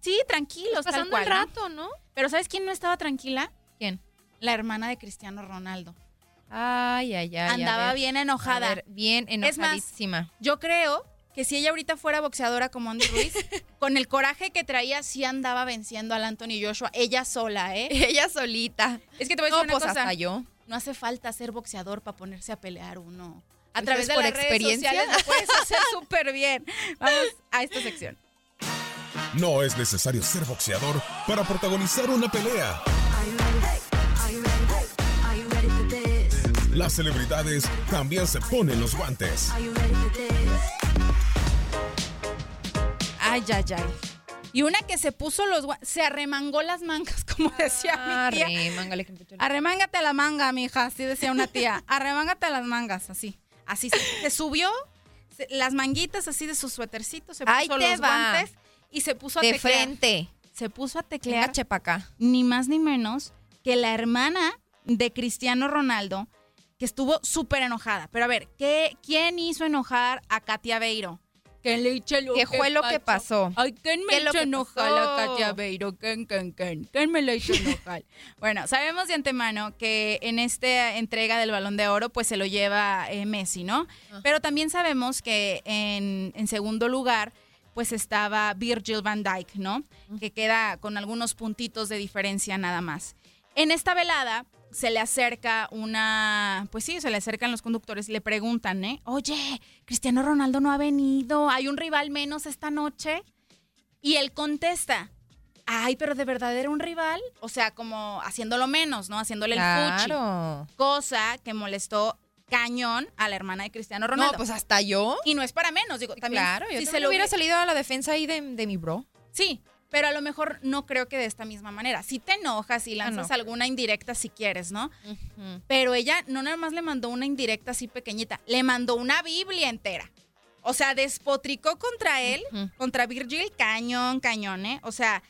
sí, tranquilos, tal Pasando cual. el ¿no? rato, ¿no? Pero ¿sabes quién no estaba tranquila? ¿Quién? La hermana de Cristiano Ronaldo. Ay, ay, ay. Andaba ver, bien enojada. ver, bien Es más, enojadísima. Yo creo que si ella ahorita fuera boxeadora como Andy Ruiz, con el coraje que traía, sí andaba venciendo al Anthony Joshua, ella sola, ¿eh? Ella solita. Es que te voy a No, decir una pues cosa. hasta yo. No hace falta ser boxeador para ponerse a pelear uno. A Pues través de por las redes experiencia. sociales lo puedes hacer súper bien. Vamos a esta sección. No es necesario ser boxeador para protagonizar una pelea. Las celebridades también se ponen los guantes. Ay, ay, ay. Y una que se puso los gua- se arremangó las mangas, como decía mi tía. Arremángale, Arremángate la manga, mija, así decía una tía. Arremángate las mangas, así. Así se, se subió se- las manguitas así de su suétercito, se puso Ahí te los va. guantes y se puso a De teclear. frente. Se puso a Venga, teclear chepa acá. ni más ni menos que la hermana de Cristiano Ronaldo, que estuvo súper enojada. Pero a ver, ¿qué, ¿quién hizo enojar a Katia Beiro? Que le eche lo ¿Qué fue lo que pasó? Ay, ¿quién me ¿Qué es lo hizo que enojar a Katia Beiro? ¿Quién, quién, quién? ¿Quién me la hizo enojar? bueno, sabemos de antemano que en esta entrega del Balón de Oro, pues se lo lleva eh, Messi, ¿no? Pero también sabemos que en, en segundo lugar, pues estaba Virgil van Dijk, ¿no? Que queda con algunos puntitos de diferencia nada más. En esta velada se le acerca una, pues sí, se le acercan los conductores y le preguntan, ¿eh? Oye, Cristiano Ronaldo no ha venido, hay un rival menos esta noche. Y él contesta, ay, pero de verdad era un rival, o sea, como haciéndolo menos, ¿no? Haciéndole el fuchi. Claro. Cosa que molestó cañón a la hermana de Cristiano Ronaldo. No, pues hasta yo. y no es para menos, digo, también claro, yo si se lo hubiera salido a la defensa ahí de, de mi bro. Sí, pero a lo mejor no creo que de esta misma manera. Si te enojas y lanzas no. alguna indirecta si quieres, ¿no? Pero ella no nada más le mandó una indirecta así pequeñita, le mandó una Biblia entera. O sea, despotricó contra él, contra Virgil, cañón, cañón, ¿eh? O sea,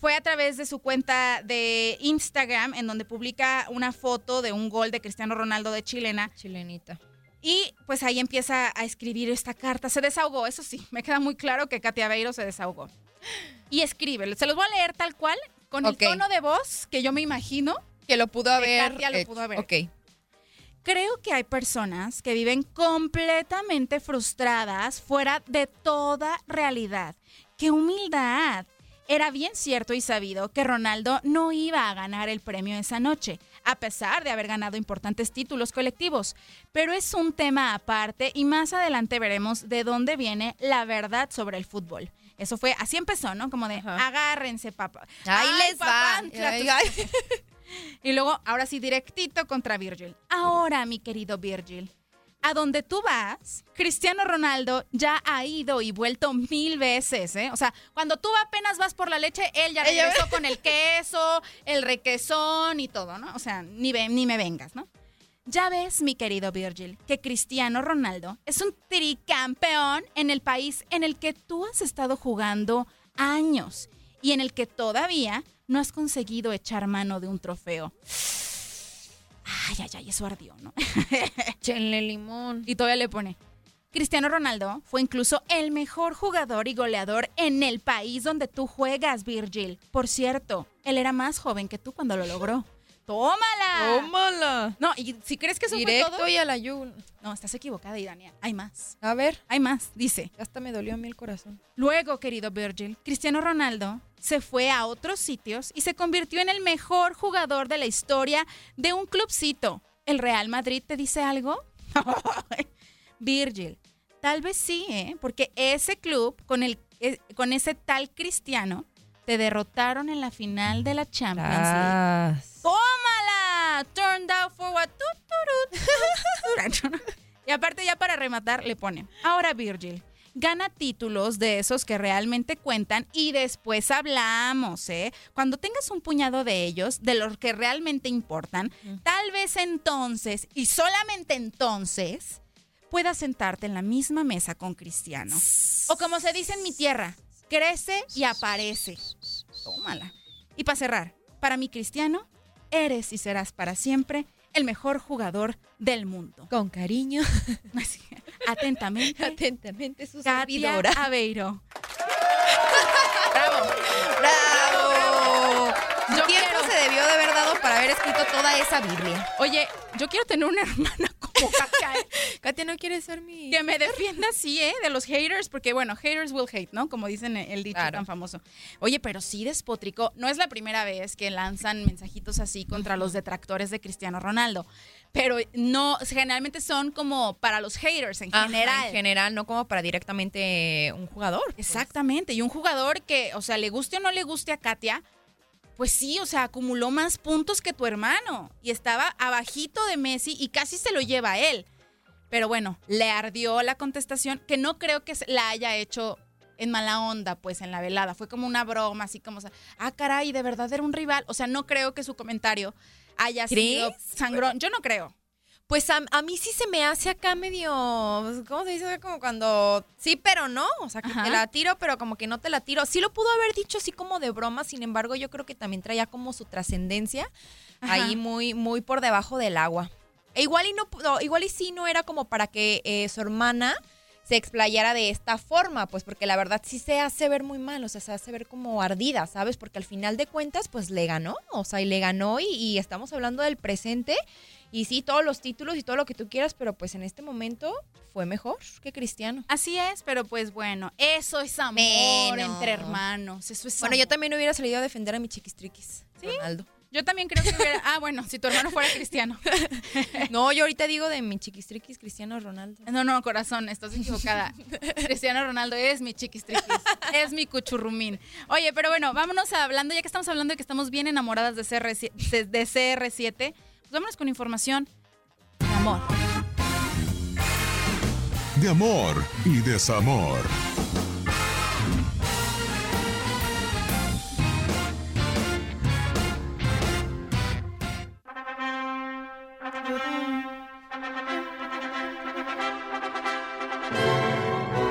fue a través de su cuenta de Instagram en donde publica una foto de un gol de Cristiano Ronaldo de chilena Chilenita. y pues ahí empieza a escribir esta carta. Se desahogó, eso sí, me queda muy claro que Katia Beiro se desahogó. Y escribe, se los voy a leer tal cual, con el tono de voz que yo me imagino. Que lo pudo haber. Katia lo pudo haber. Ok. Creo que hay personas que viven completamente frustradas fuera de toda realidad. ¡Qué humildad! Era bien cierto y sabido que Ronaldo no iba a ganar el premio esa noche, a pesar de haber ganado importantes títulos colectivos. Pero es un tema aparte y más adelante veremos de dónde viene la verdad sobre el fútbol. Eso fue, así empezó, ¿no? Como de, Ajá. agárrense, papá. Ahí Ay, les va. Ay, ay. y luego, ahora sí, directito contra Virgil. Ahora, mi querido Virgil, a donde tú vas, Cristiano Ronaldo ya ha ido y vuelto mil veces, ¿eh? O sea, cuando tú apenas vas por la leche, él ya regresó con el queso, el requesón y todo, ¿no? O sea, ni, ve- ni me vengas, ¿no? Ya ves, mi querido Virgil, que Cristiano Ronaldo es un tricampeón en el país en el que tú has estado jugando años y en el que todavía no has conseguido echar mano de un trofeo. Ay, ay, ay, eso ardió, ¿no? Chenle limón. Y todavía le pone. Cristiano Ronaldo fue incluso el mejor jugador y goleador en el país donde tú juegas, Virgil. Por cierto, él era más joven que tú cuando lo logró. ¡Tómala! Tómala. No, y si crees que eso Directo fue todo. y a la yul. No, estás equivocada, Idania. Hay más. A ver. Hay más, dice. Hasta me dolió a mí el corazón. Luego, querido Virgil, Cristiano Ronaldo se fue a otros sitios y se convirtió en el mejor jugador de la historia de un clubcito. ¿El Real Madrid te dice algo? Virgil, tal vez sí, ¿eh? Porque ese club, con, el, eh, con ese tal Cristiano, te derrotaron en la final de la Champions League. Ah. ¡Tómala! Turned out for what? Y aparte, ya para rematar, le pone. Ahora, Virgil, gana títulos de esos que realmente cuentan y después hablamos, ¿eh? Cuando tengas un puñado de ellos, de los que realmente importan, tal vez entonces, y solamente entonces, puedas sentarte en la misma mesa con Cristiano. O como se dice en mi tierra, crece y aparece. Tómala. Y para cerrar, para mi Cristiano, eres y serás para siempre el mejor jugador del mundo. Con cariño. Así, atentamente. Atentamente, su Katia servidora. Aveiro. ¡Bravo! ¡Bravo! Su tiempo se debió de haber dado para haber escrito toda esa Biblia. Oye, yo quiero tener una hermana Katia. ¿eh? Katia no quiere ser mi... Que me defienda así, ¿eh? De los haters, porque bueno, haters will hate, ¿no? Como dicen el dicho Claro. tan famoso. Oye, pero sí despotricó. No es la primera vez que lanzan mensajitos así contra los detractores de Cristiano Ronaldo. Pero no, generalmente son como para los haters en Ajá, general. En general, no como para directamente un jugador. Exactamente. Y un jugador que, o sea, le guste o no le guste a Katia, pues sí, o sea, acumuló más puntos que tu hermano. Y estaba abajito de Messi y casi se lo lleva a él. Pero bueno, le ardió la contestación, que no creo que la haya hecho en mala onda, pues en la velada. Fue como una broma, así como, ah, caray, de verdad era un rival. O sea, no creo que su comentario haya sido ¿Crees? sangrón. Yo no creo. Pues a, a mí sí se me hace acá medio, pues, ¿cómo se dice? Como cuando sí, pero no, o sea, que Ajá. te la tiro, pero como que no te la tiro. Sí lo pudo haber dicho así como de broma, sin embargo, yo creo que también traía como su trascendencia ahí muy muy por debajo del agua. E igual y no, no, igual y sí no era como para que eh, su hermana se explayara de esta forma, pues porque la verdad sí se hace ver muy mal, o sea, se hace ver como ardida, ¿sabes? Porque al final de cuentas, pues le ganó, o sea, y le ganó y, y estamos hablando del presente y sí, todos los títulos y todo lo que tú quieras, pero pues en este momento fue mejor que Cristiano. Así es, pero pues bueno, eso es amor entre hermanos. Eso es Bueno, yo también hubiera salido a defender a mi chiquistriquis, Ronaldo. Yo también creo que hubiera. Ah, bueno, si tu hermano fuera cristiano. No, yo ahorita digo de mi chiquistriquis Cristiano Ronaldo. No, no, corazón, estás equivocada. Cristiano Ronaldo es mi chiquistriquis, es mi cuchurrumín. Oye, pero bueno, vámonos hablando, ya que estamos hablando de que estamos bien enamoradas de, CR7, de- de CR7, pues vámonos con información de amor. De amor y desamor.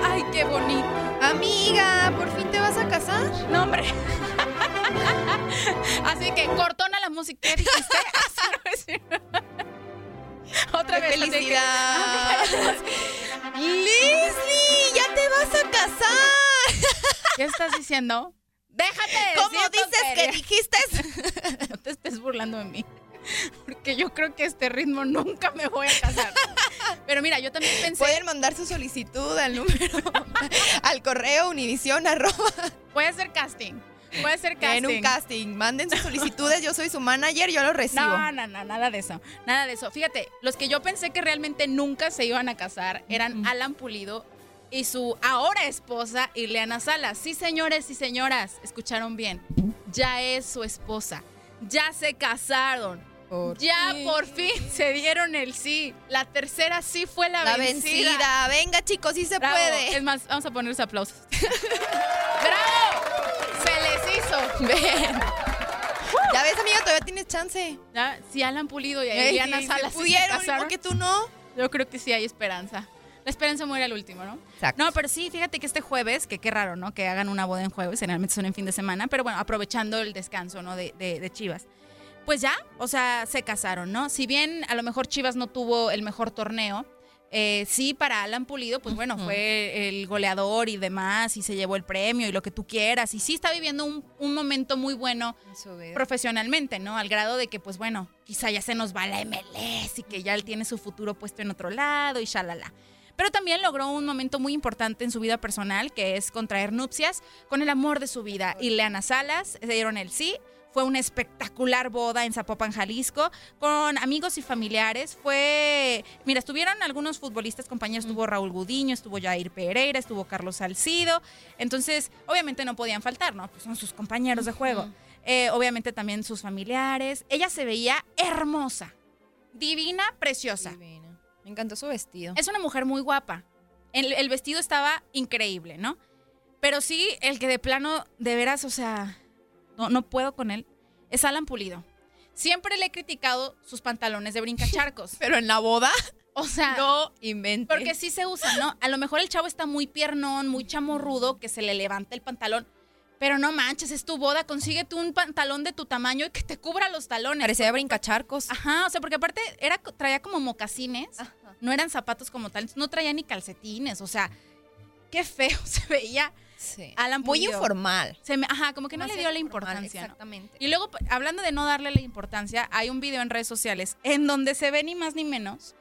Ay, qué bonito. Amiga, ¿por fin te vas a casar? No, hombre. Así que cortona ¿Qué dijiste? Así no es. Otra ¡Qué vez. así que- felicidad! ¡Leslie! ¡Ya te vas a casar! ¿Qué estás diciendo? Déjate de ¿Cómo dices que dijiste? No te estés burlando de mí. Porque yo creo que a este ritmo nunca me voy a casar. Pero mira, yo también pensé. Pueden mandar su solicitud al número, al correo univision arroba. Puede ser casting. Puede ser casting. En un casting. Manden sus solicitudes, yo soy su manager, yo lo recibo. No, no, no, nada de eso. Nada de eso. Fíjate, los que yo pensé que realmente nunca se iban a casar eran Alan Pulido y su ahora esposa Ileana Salas. Sí, señores y señoras, escucharon bien. Ya es su esposa. Ya se casaron. ¿Por Ya por fin se dieron el sí. La tercera sí fue la, La vencida. vencida. Venga, chicos, sí se Bravo. puede. Es más, vamos a poner los aplausos. ¡Bravo! Se les hizo. Ven. Ya ves, amiga, todavía tienes chance. Ya, si Alan Pulido y Ey, sí, Salas pudieron, se casaron, ¿por qué tú no? yo creo que sí hay esperanza. La esperanza muere al último, ¿no? Exacto. No, pero sí, fíjate que este jueves, que qué raro, ¿no? Que hagan una boda en jueves, generalmente son en fin de semana, pero bueno, aprovechando el descanso, ¿no? De, de- de Chivas. Pues ya, o sea, se casaron, ¿no? Si bien a lo mejor Chivas no tuvo el mejor torneo, eh, sí, para Alan Pulido, pues bueno, fue el goleador y demás, y se llevó el premio y lo que tú quieras, y sí está viviendo un, un momento muy bueno profesionalmente, ¿no? Al grado de que, pues bueno, quizá ya se nos va la MLS y que ya él tiene su futuro puesto en otro lado y shalala. Pero también logró un momento muy importante en su vida personal, que es contraer nupcias con el amor de su vida. Y Leana Salas se dieron el sí. Fue una espectacular boda en Zapopan, Jalisco, con amigos y familiares. Fue, mira, estuvieron algunos futbolistas compañeros, estuvo Raúl Gudiño, estuvo Jair Pereira, estuvo Carlos Salcido. Entonces, obviamente no podían faltar, ¿no? Pues son sus compañeros de juego. Eh, obviamente también sus familiares. Ella se veía hermosa, divina, preciosa. Divina. Me encantó su vestido. Es una mujer muy guapa. El, el vestido estaba increíble, ¿no? Pero sí, el que de plano, de veras, o sea, no, no puedo con él, es Alan Pulido. Siempre le he criticado sus pantalones de brincacharcos. Pero en la boda, O sea, no invente. porque sí se usa, ¿no? A lo mejor el chavo está muy piernón, muy chamorrudo, que se le levanta el pantalón. Pero no manches, es tu boda, consíguete un pantalón de tu tamaño y que te cubra los talones. parecía brincacharcos. Ajá, o sea, porque aparte era, traía como mocasines, no eran zapatos como tal, no traía ni calcetines, o sea, qué feo se veía Sí. Alan Muy informal. Se me- ajá, como que no le dio la importancia. ¿no? Exactamente. Y luego, hablando de no darle la importancia, hay un video en redes sociales en donde se ve ni más ni menos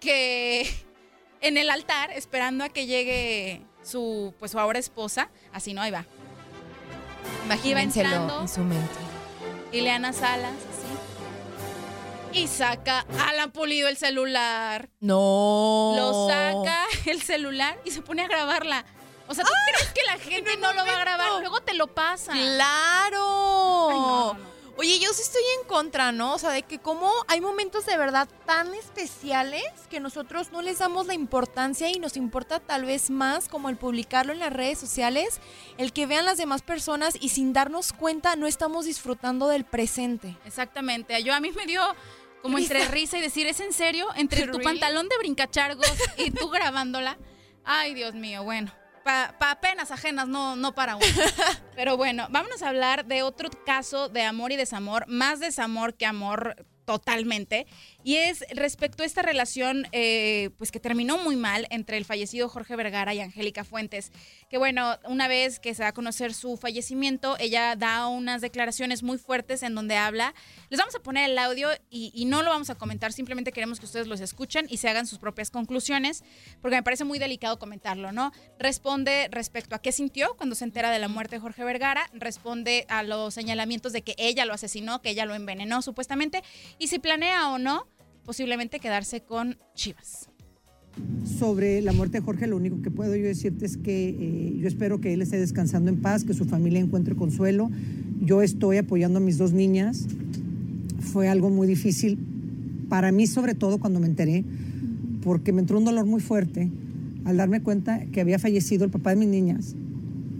que en el altar, esperando a que llegue su, pues, su ahora esposa, así no, ahí va. Imagínenselo entrando. en su mente. Ileana Salas, así. Y saca Alan Pulido el celular. No. Lo saca el celular y se pone a grabarla. O sea, ¿tú crees que la gente no lo va a grabar? Luego te lo pasa. ¡Claro! Ay, no, no, no. Oye, yo sí estoy en contra, ¿no? O sea, de que como hay momentos de verdad tan especiales que nosotros no les damos la importancia y nos importa tal vez más como el publicarlo en las redes sociales, el que vean las demás personas y sin darnos cuenta no estamos disfrutando del presente. Exactamente. Yo a mí me dio como entre Risa. risa y decir, ¿es en serio? Entre tu ¿Really? pantalón de brincachargos y tú grabándola. Ay, Dios mío, bueno. Para penas ajenas, no, no para uno. Pero bueno, vámonos a hablar de otro caso de amor y desamor, más desamor que amor totalmente. Y es respecto a esta relación, eh, pues que terminó muy mal entre el fallecido Jorge Vergara y Angélica Fuentes. Que bueno, una vez que se da a conocer su fallecimiento, ella da unas declaraciones muy fuertes en donde habla. Les vamos a poner el audio y, y no lo vamos a comentar, simplemente queremos que ustedes los escuchen y se hagan sus propias conclusiones, porque me parece muy delicado comentarlo, ¿no? Responde respecto a qué sintió cuando se entera de la muerte de Jorge Vergara, responde a los señalamientos de que ella lo asesinó, que ella lo envenenó supuestamente, y si planea o no posiblemente quedarse con Chivas. Sobre la muerte de Jorge, lo único que puedo yo decirte es que eh, yo espero que él esté descansando en paz, que su familia encuentre consuelo. Yo estoy apoyando a mis dos niñas. Fue algo muy difícil para mí, sobre todo cuando me enteré, porque me entró un dolor muy fuerte al darme cuenta que había fallecido el papá de mis niñas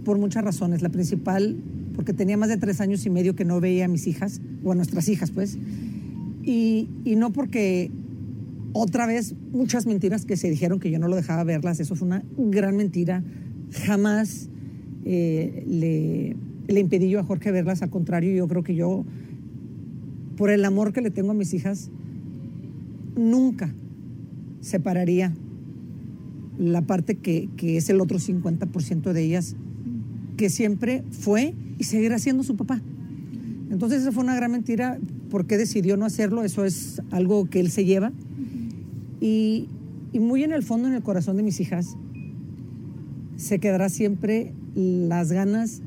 por muchas razones. La principal, porque tenía más de tres años y medio que no veía a mis hijas, o a nuestras hijas, pues. Y, y no porque otra vez muchas mentiras que se dijeron que yo no lo dejaba verlas, eso fue una gran mentira. Jamás eh, le, impedí yo a Jorge verlas, al contrario, yo creo que yo, por el amor que le tengo a mis hijas, nunca separaría la parte que, que es el otro 50% de ellas, que siempre fue y seguirá siendo su papá. Entonces esa fue una gran mentira. ¿Por qué decidió no hacerlo? Eso es algo que él se lleva. Y, y muy en el fondo, en el corazón de mis hijas, se quedará siempre las ganas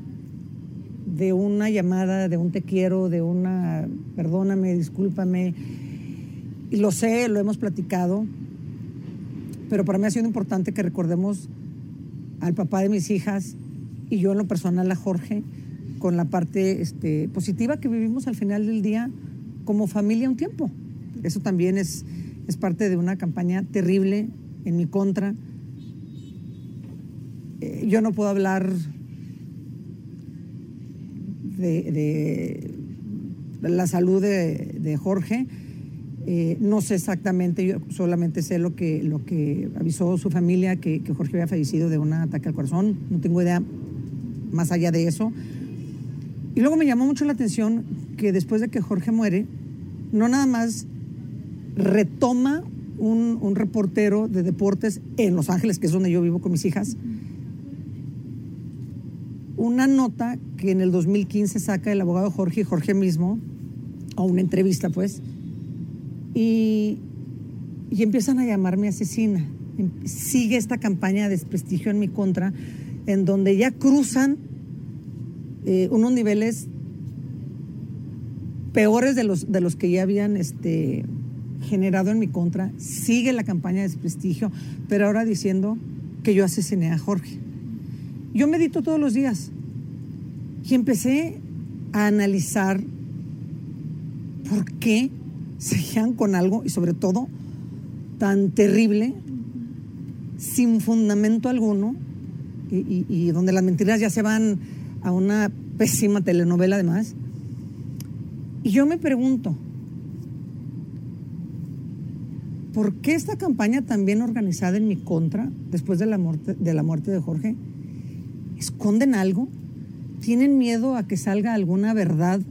de una llamada, de un te quiero, de una perdóname, discúlpame. Y lo sé, lo hemos platicado, pero para mí ha sido importante que recordemos al papá de mis hijas y yo en lo personal a Jorge con la parte este, positiva que vivimos al final del día como familia un tiempo. Eso también es, es parte de una campaña terrible en mi contra. Eh, yo no puedo hablar de, la salud de, de Jorge. Eh, no sé exactamente, yo solamente sé lo que, lo que avisó su familia, que, que Jorge había fallecido de un ataque al corazón. No tengo idea más allá de eso. Y luego me llamó mucho la atención que después de que Jorge muere, no nada más retoma un, reportero de deportes en Los Ángeles, que es donde yo vivo con mis hijas, una nota que en el 2015 saca el abogado Jorge y Jorge mismo, o una entrevista pues, y, y empiezan a llamarme asesina. Sigue esta campaña de desprestigio en mi contra, en donde ya cruzan eh, unos niveles peores de los, de los que ya habían este, generado en mi contra. Sigue la campaña de desprestigio, pero ahora diciendo que yo asesiné a Jorge. Yo medito todos los días y empecé a analizar por qué seguían con algo y sobre todo tan terrible sin fundamento alguno y, donde las mentiras ya se van a una pésima telenovela además. Y yo me pregunto, ¿por qué esta campaña tan bien organizada en mi contra después de la muerte de, la muerte de Jorge? ¿Esconden algo? ¿Tienen miedo a que salga alguna verdad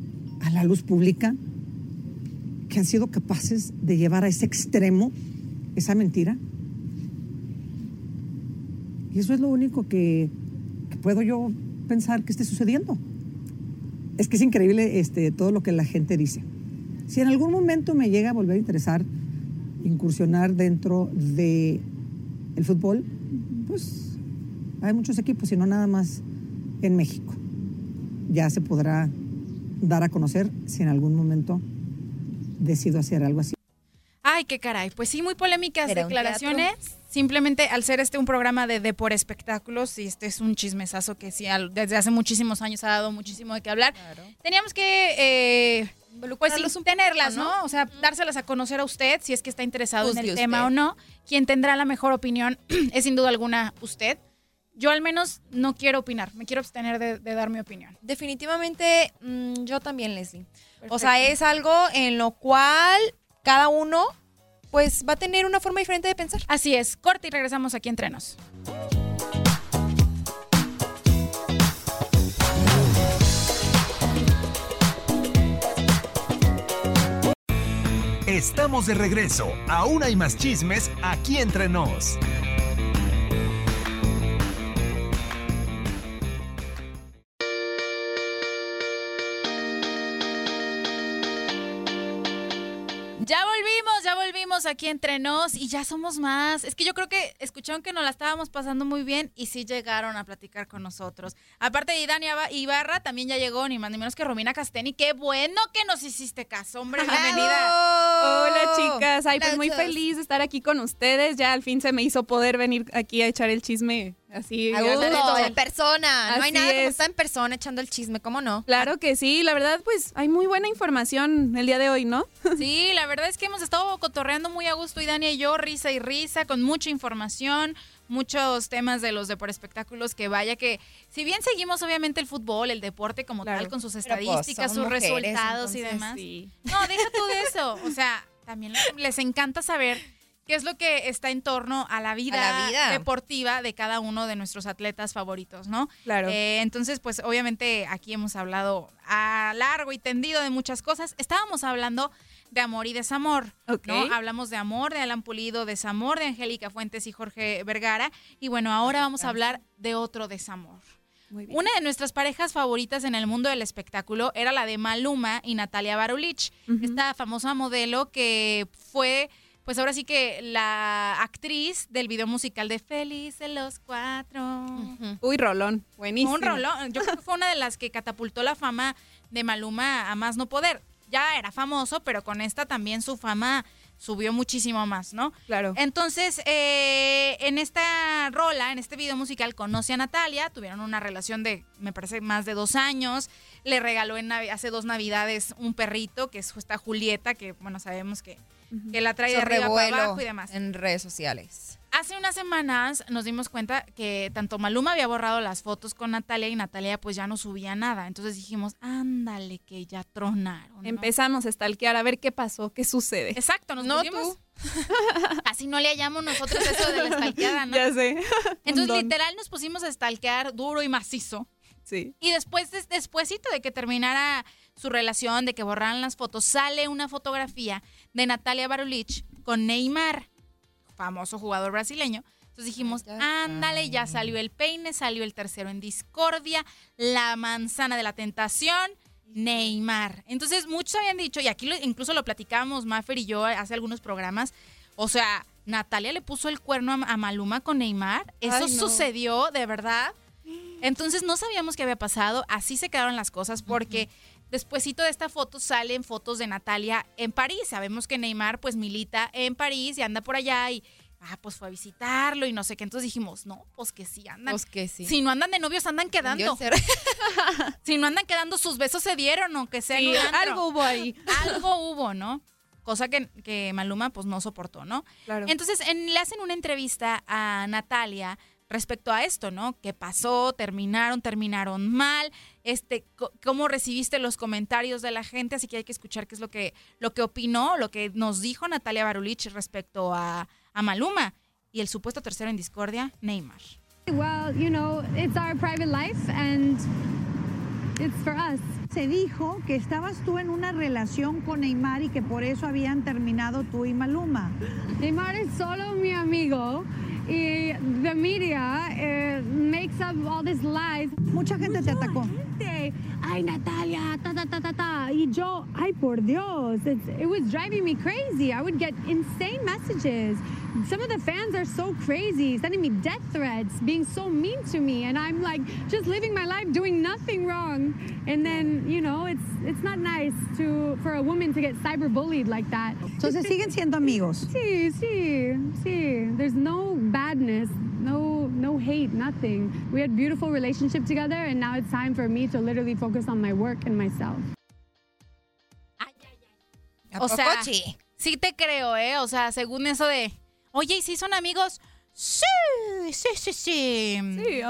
a la luz pública? ¿Que han sido capaces de llevar a ese extremo esa mentira? Y eso es lo único que, que puedo yo pensar que esté sucediendo. Es que es increíble este, todo lo que la gente dice. Si en algún momento me llega a volver a interesar incursionar dentro de el fútbol, pues hay muchos equipos y no nada más en México. Ya se podrá dar a conocer si en algún momento decido hacer algo así. Ay, qué caray. Pues sí, muy polémicas Era declaraciones. Simplemente al ser este un programa de, de por espectáculos, y este es un chismesazo que sí al- desde hace muchísimos años ha dado muchísimo de qué hablar, teníamos que eh, pues un tenerlas, ¿no? ¿no? O sea, dárselas a conocer a usted si es que está interesado en el tema o no. Quien tendrá la mejor opinión es sin duda alguna usted. Yo al menos no quiero opinar, me quiero abstener de, de dar mi opinión. Definitivamente, mm, yo también, Leslie. O Perfecto. sea, es algo en lo cual cada uno pues va a tener una forma diferente de pensar. Así es, corte y regresamos aquí entre nos. Estamos de regreso. Aún hay más chismes aquí entre nos. Aquí entre nos y ya somos más. Es que yo creo que escucharon que nos la estábamos pasando muy bien y sí llegaron a platicar con nosotros. Aparte de Dani Ibarra, también ya llegó ni más ni menos que Romina Casteni. Qué bueno que nos hiciste caso, hombre. Bienvenida. Hola chicas, ay pues muy feliz de estar aquí con ustedes. Ya al fin se me hizo poder venir aquí a echar el chisme así. A ya gusto, sabes. en persona. no hay nada como es. estar en persona echando el chisme, ¿cómo no? Claro que sí, la verdad pues hay muy buena información el día de hoy, ¿no? Sí, la verdad es que hemos estado cotorreando muy a gusto y Dani y yo, risa y risa, con mucha información, muchos temas de los de por espectáculos que vaya que, si bien seguimos obviamente el fútbol, el deporte como Claro. tal, con sus pues, estadísticas, sus mujeres, resultados y demás. Sí. No, deja tú de eso. O sea, también les encanta saber qué es lo que está en torno a la vida, A la vida. deportiva de cada uno de nuestros atletas favoritos, ¿no? Claro. Eh, entonces, pues obviamente aquí hemos hablado a largo y tendido de muchas cosas. Estábamos hablando de amor y desamor, Ok. ¿no? Hablamos de amor de Alan Pulido, desamor de Angélica Fuentes y Jorge Vergara. Y bueno, ahora vamos a hablar de otro desamor. Muy bien. Una de nuestras parejas favoritas en el mundo del espectáculo era la de Maluma y Natalia Barulich, esta famosa modelo que fue, pues ahora sí que la actriz del video musical de Felices los Cuatro. Uy, rolón, buenísimo. Un rolón. Yo creo que fue una de las que catapultó la fama de Maluma a más no poder. Ya era famoso, pero con esta también su fama subió muchísimo más, ¿no? Claro. Entonces, eh, en esta rola, en este video musical, conoce a Natalia, tuvieron una relación de, me parece, más de dos años, le regaló en hace dos navidades un perrito, que es esta Julieta, que, bueno, sabemos que, que la trae de arriba para revuelo abajo y demás. en redes sociales. Hace unas semanas nos dimos cuenta que tanto Maluma había borrado las fotos con Natalia y Natalia pues ya no subía nada. Entonces dijimos, ándale, que ya tronaron. ¿no? Empezamos a stalkear a ver qué pasó, qué sucede. Exacto, nos No pusimos- Así no le hallamos nosotros eso de la stalkeada, ¿no? Ya sé. Entonces literal nos pusimos a stalkear duro y macizo. Sí. Y después, des- despuésito de que terminara su relación, de que borraran las fotos, sale una fotografía de Natalia Barulich con Neymar, famoso jugador brasileño. Entonces dijimos, ándale, ya salió el peine, salió el tercero en discordia, la manzana de la tentación, Neymar. Entonces muchos habían dicho, y aquí lo- incluso lo platicábamos Maffer y yo hace algunos programas, o sea, Natalia le puso el cuerno a, a Maluma con Neymar. Eso Ay, no. sucedió, de verdad. Entonces no sabíamos qué había pasado, así se quedaron las cosas porque despuesito de esta foto salen fotos de Natalia en París. Sabemos que Neymar pues milita en París y anda por allá y ah, pues fue a visitarlo y no sé qué. Entonces dijimos, no, pues que sí andan. Pues que sí. Si no andan de novios, andan quedando. Si no andan quedando, sus besos se dieron, aunque sea Sí, algo hubo ahí. Algo hubo, ¿no? cosa que, que Maluma pues no soportó, ¿no? Claro. Entonces en- le hacen una entrevista a Natalia respecto a esto, ¿no? ¿Qué pasó? ¿Terminaron? ¿Terminaron mal? Este, ¿Cómo recibiste los comentarios de la gente? Así que hay que escuchar qué es lo que, lo que opinó, lo que nos dijo Natalia Barulich respecto a, a Maluma y el supuesto tercero en discordia, Neymar. Well, you know, it's our private life and it's for us. Se dijo que estabas tú en una relación con Neymar y que por eso habían terminado tú y Maluma. Neymar es solo mi amigo the media eh, makes up all these lies. Mucha gente te atacó. Gente, Ay, Natalia, ta, ta, ta, ta, ta. Y yo, ay, por Dios, it's, it was driving me crazy. I would get insane messages. Some of the fans are so crazy, sending me death threats, being so mean to me, and I'm like just living my life, doing nothing wrong. And then, you know, it's it's not nice to for a woman to get cyberbullied like that. Entonces siguen siendo amigos. Sí, sí, sí. There's no badness, no no hate, nothing. We had beautiful relationship together, and now it's time for me to literally focus on my work and myself. O sea, sí te creo, ¿eh? O sea, según eso de, oye, ¿y si son amigos? Sí, sí, sí, sí.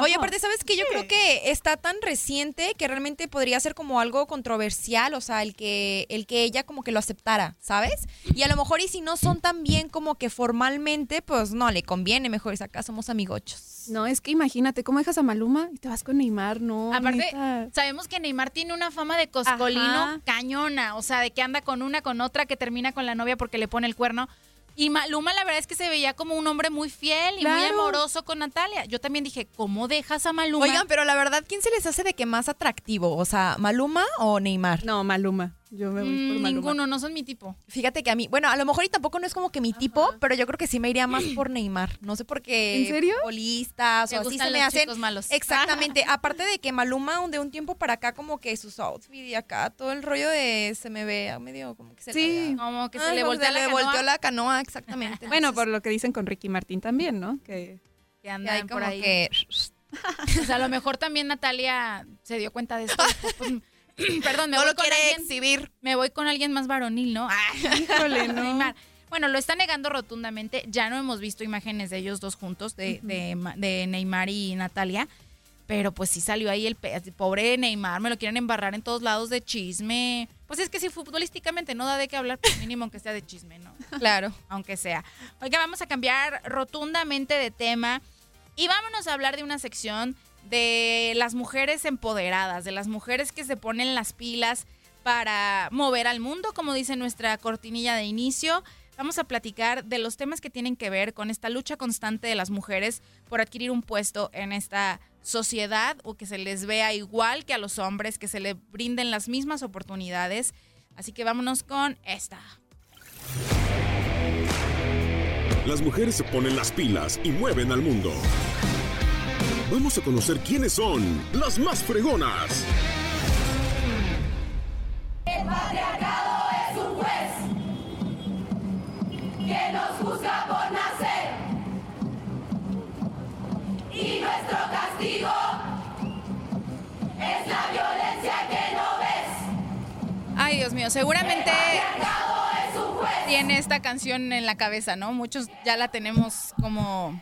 Oye, aparte, ¿sabes qué? Yo creo que está tan reciente que realmente podría ser como algo controversial, o sea, el que, el que ella como que lo aceptara, ¿sabes? Y a lo mejor y si no son tan bien como que formalmente, pues no, le conviene, mejor es acá somos amigochos. No, es que imagínate, ¿cómo dejas a Maluma y te vas con Neymar? No, Aparte, neta. sabemos que Neymar tiene una fama de coscolino Ajá. cañona, o sea, de que anda con una, con otra, que termina con la novia porque le pone el cuerno. Y Maluma, la verdad es que se veía como un hombre muy fiel y muy amoroso con Natalia. Yo también dije, ¿cómo dejas a Maluma? Oigan, pero la verdad, ¿quién se les hace de que más atractivo? O sea, ¿Maluma o Neymar? No, Maluma. Yo me voy por Mm, Maluma. ninguno, no son mi tipo. Fíjate que a mí, bueno, a lo mejor y tampoco no es como que mi tipo, pero yo creo que sí me iría más por Neymar. No sé por qué. ¿En serio? Futbolistas o así se me hacen. malos. Exactamente. Aparte de que Maluma, de un tiempo para acá, como que sus outfits y acá, todo el rollo de se me ve medio como que se Sí. le Como que se Ay, le como voltea la le volteó la canoa, exactamente. Bueno, por lo que dicen con Ricky Martín también, ¿no? Que, Que andan por como ahí. que- O sea, a lo mejor también Natalia se dio cuenta de esto. Pues, perdón, me No voy lo con quiere alguien, exhibir. Me voy con alguien más varonil, ¿no? Ah, Híjole, no. Bueno, lo está negando rotundamente. Ya no hemos visto imágenes de ellos dos juntos, de, de Ma- de Neymar y Natalia. Pero pues sí salió ahí el pe- pobre Neymar, me lo quieren embarrar en todos lados de chisme. Pues es que si futbolísticamente no da de qué hablar, pues mínimo aunque sea de chisme, ¿no? Claro. Aunque sea. Oiga, vamos a cambiar rotundamente de tema y vámonos a hablar de una sección de las mujeres empoderadas, de las mujeres que se ponen las pilas para mover al mundo, como dice nuestra cortinilla de inicio. Vamos a platicar de los temas que tienen que ver con esta lucha constante de las mujeres por adquirir un puesto en esta sociedad o que se les vea igual que a los hombres, que se les brinden las mismas oportunidades. Así que vámonos con esta. Las mujeres se ponen las pilas y mueven al mundo. Vamos a conocer quiénes son las más fregonas. El patriarcado es un juez que nos juzga por nacer. Y nuestro castigo es la violencia que no ves. Ay, Dios mío, seguramente patriarcado es un juez. tiene esta canción en la cabeza, ¿no? Muchos ya la tenemos como-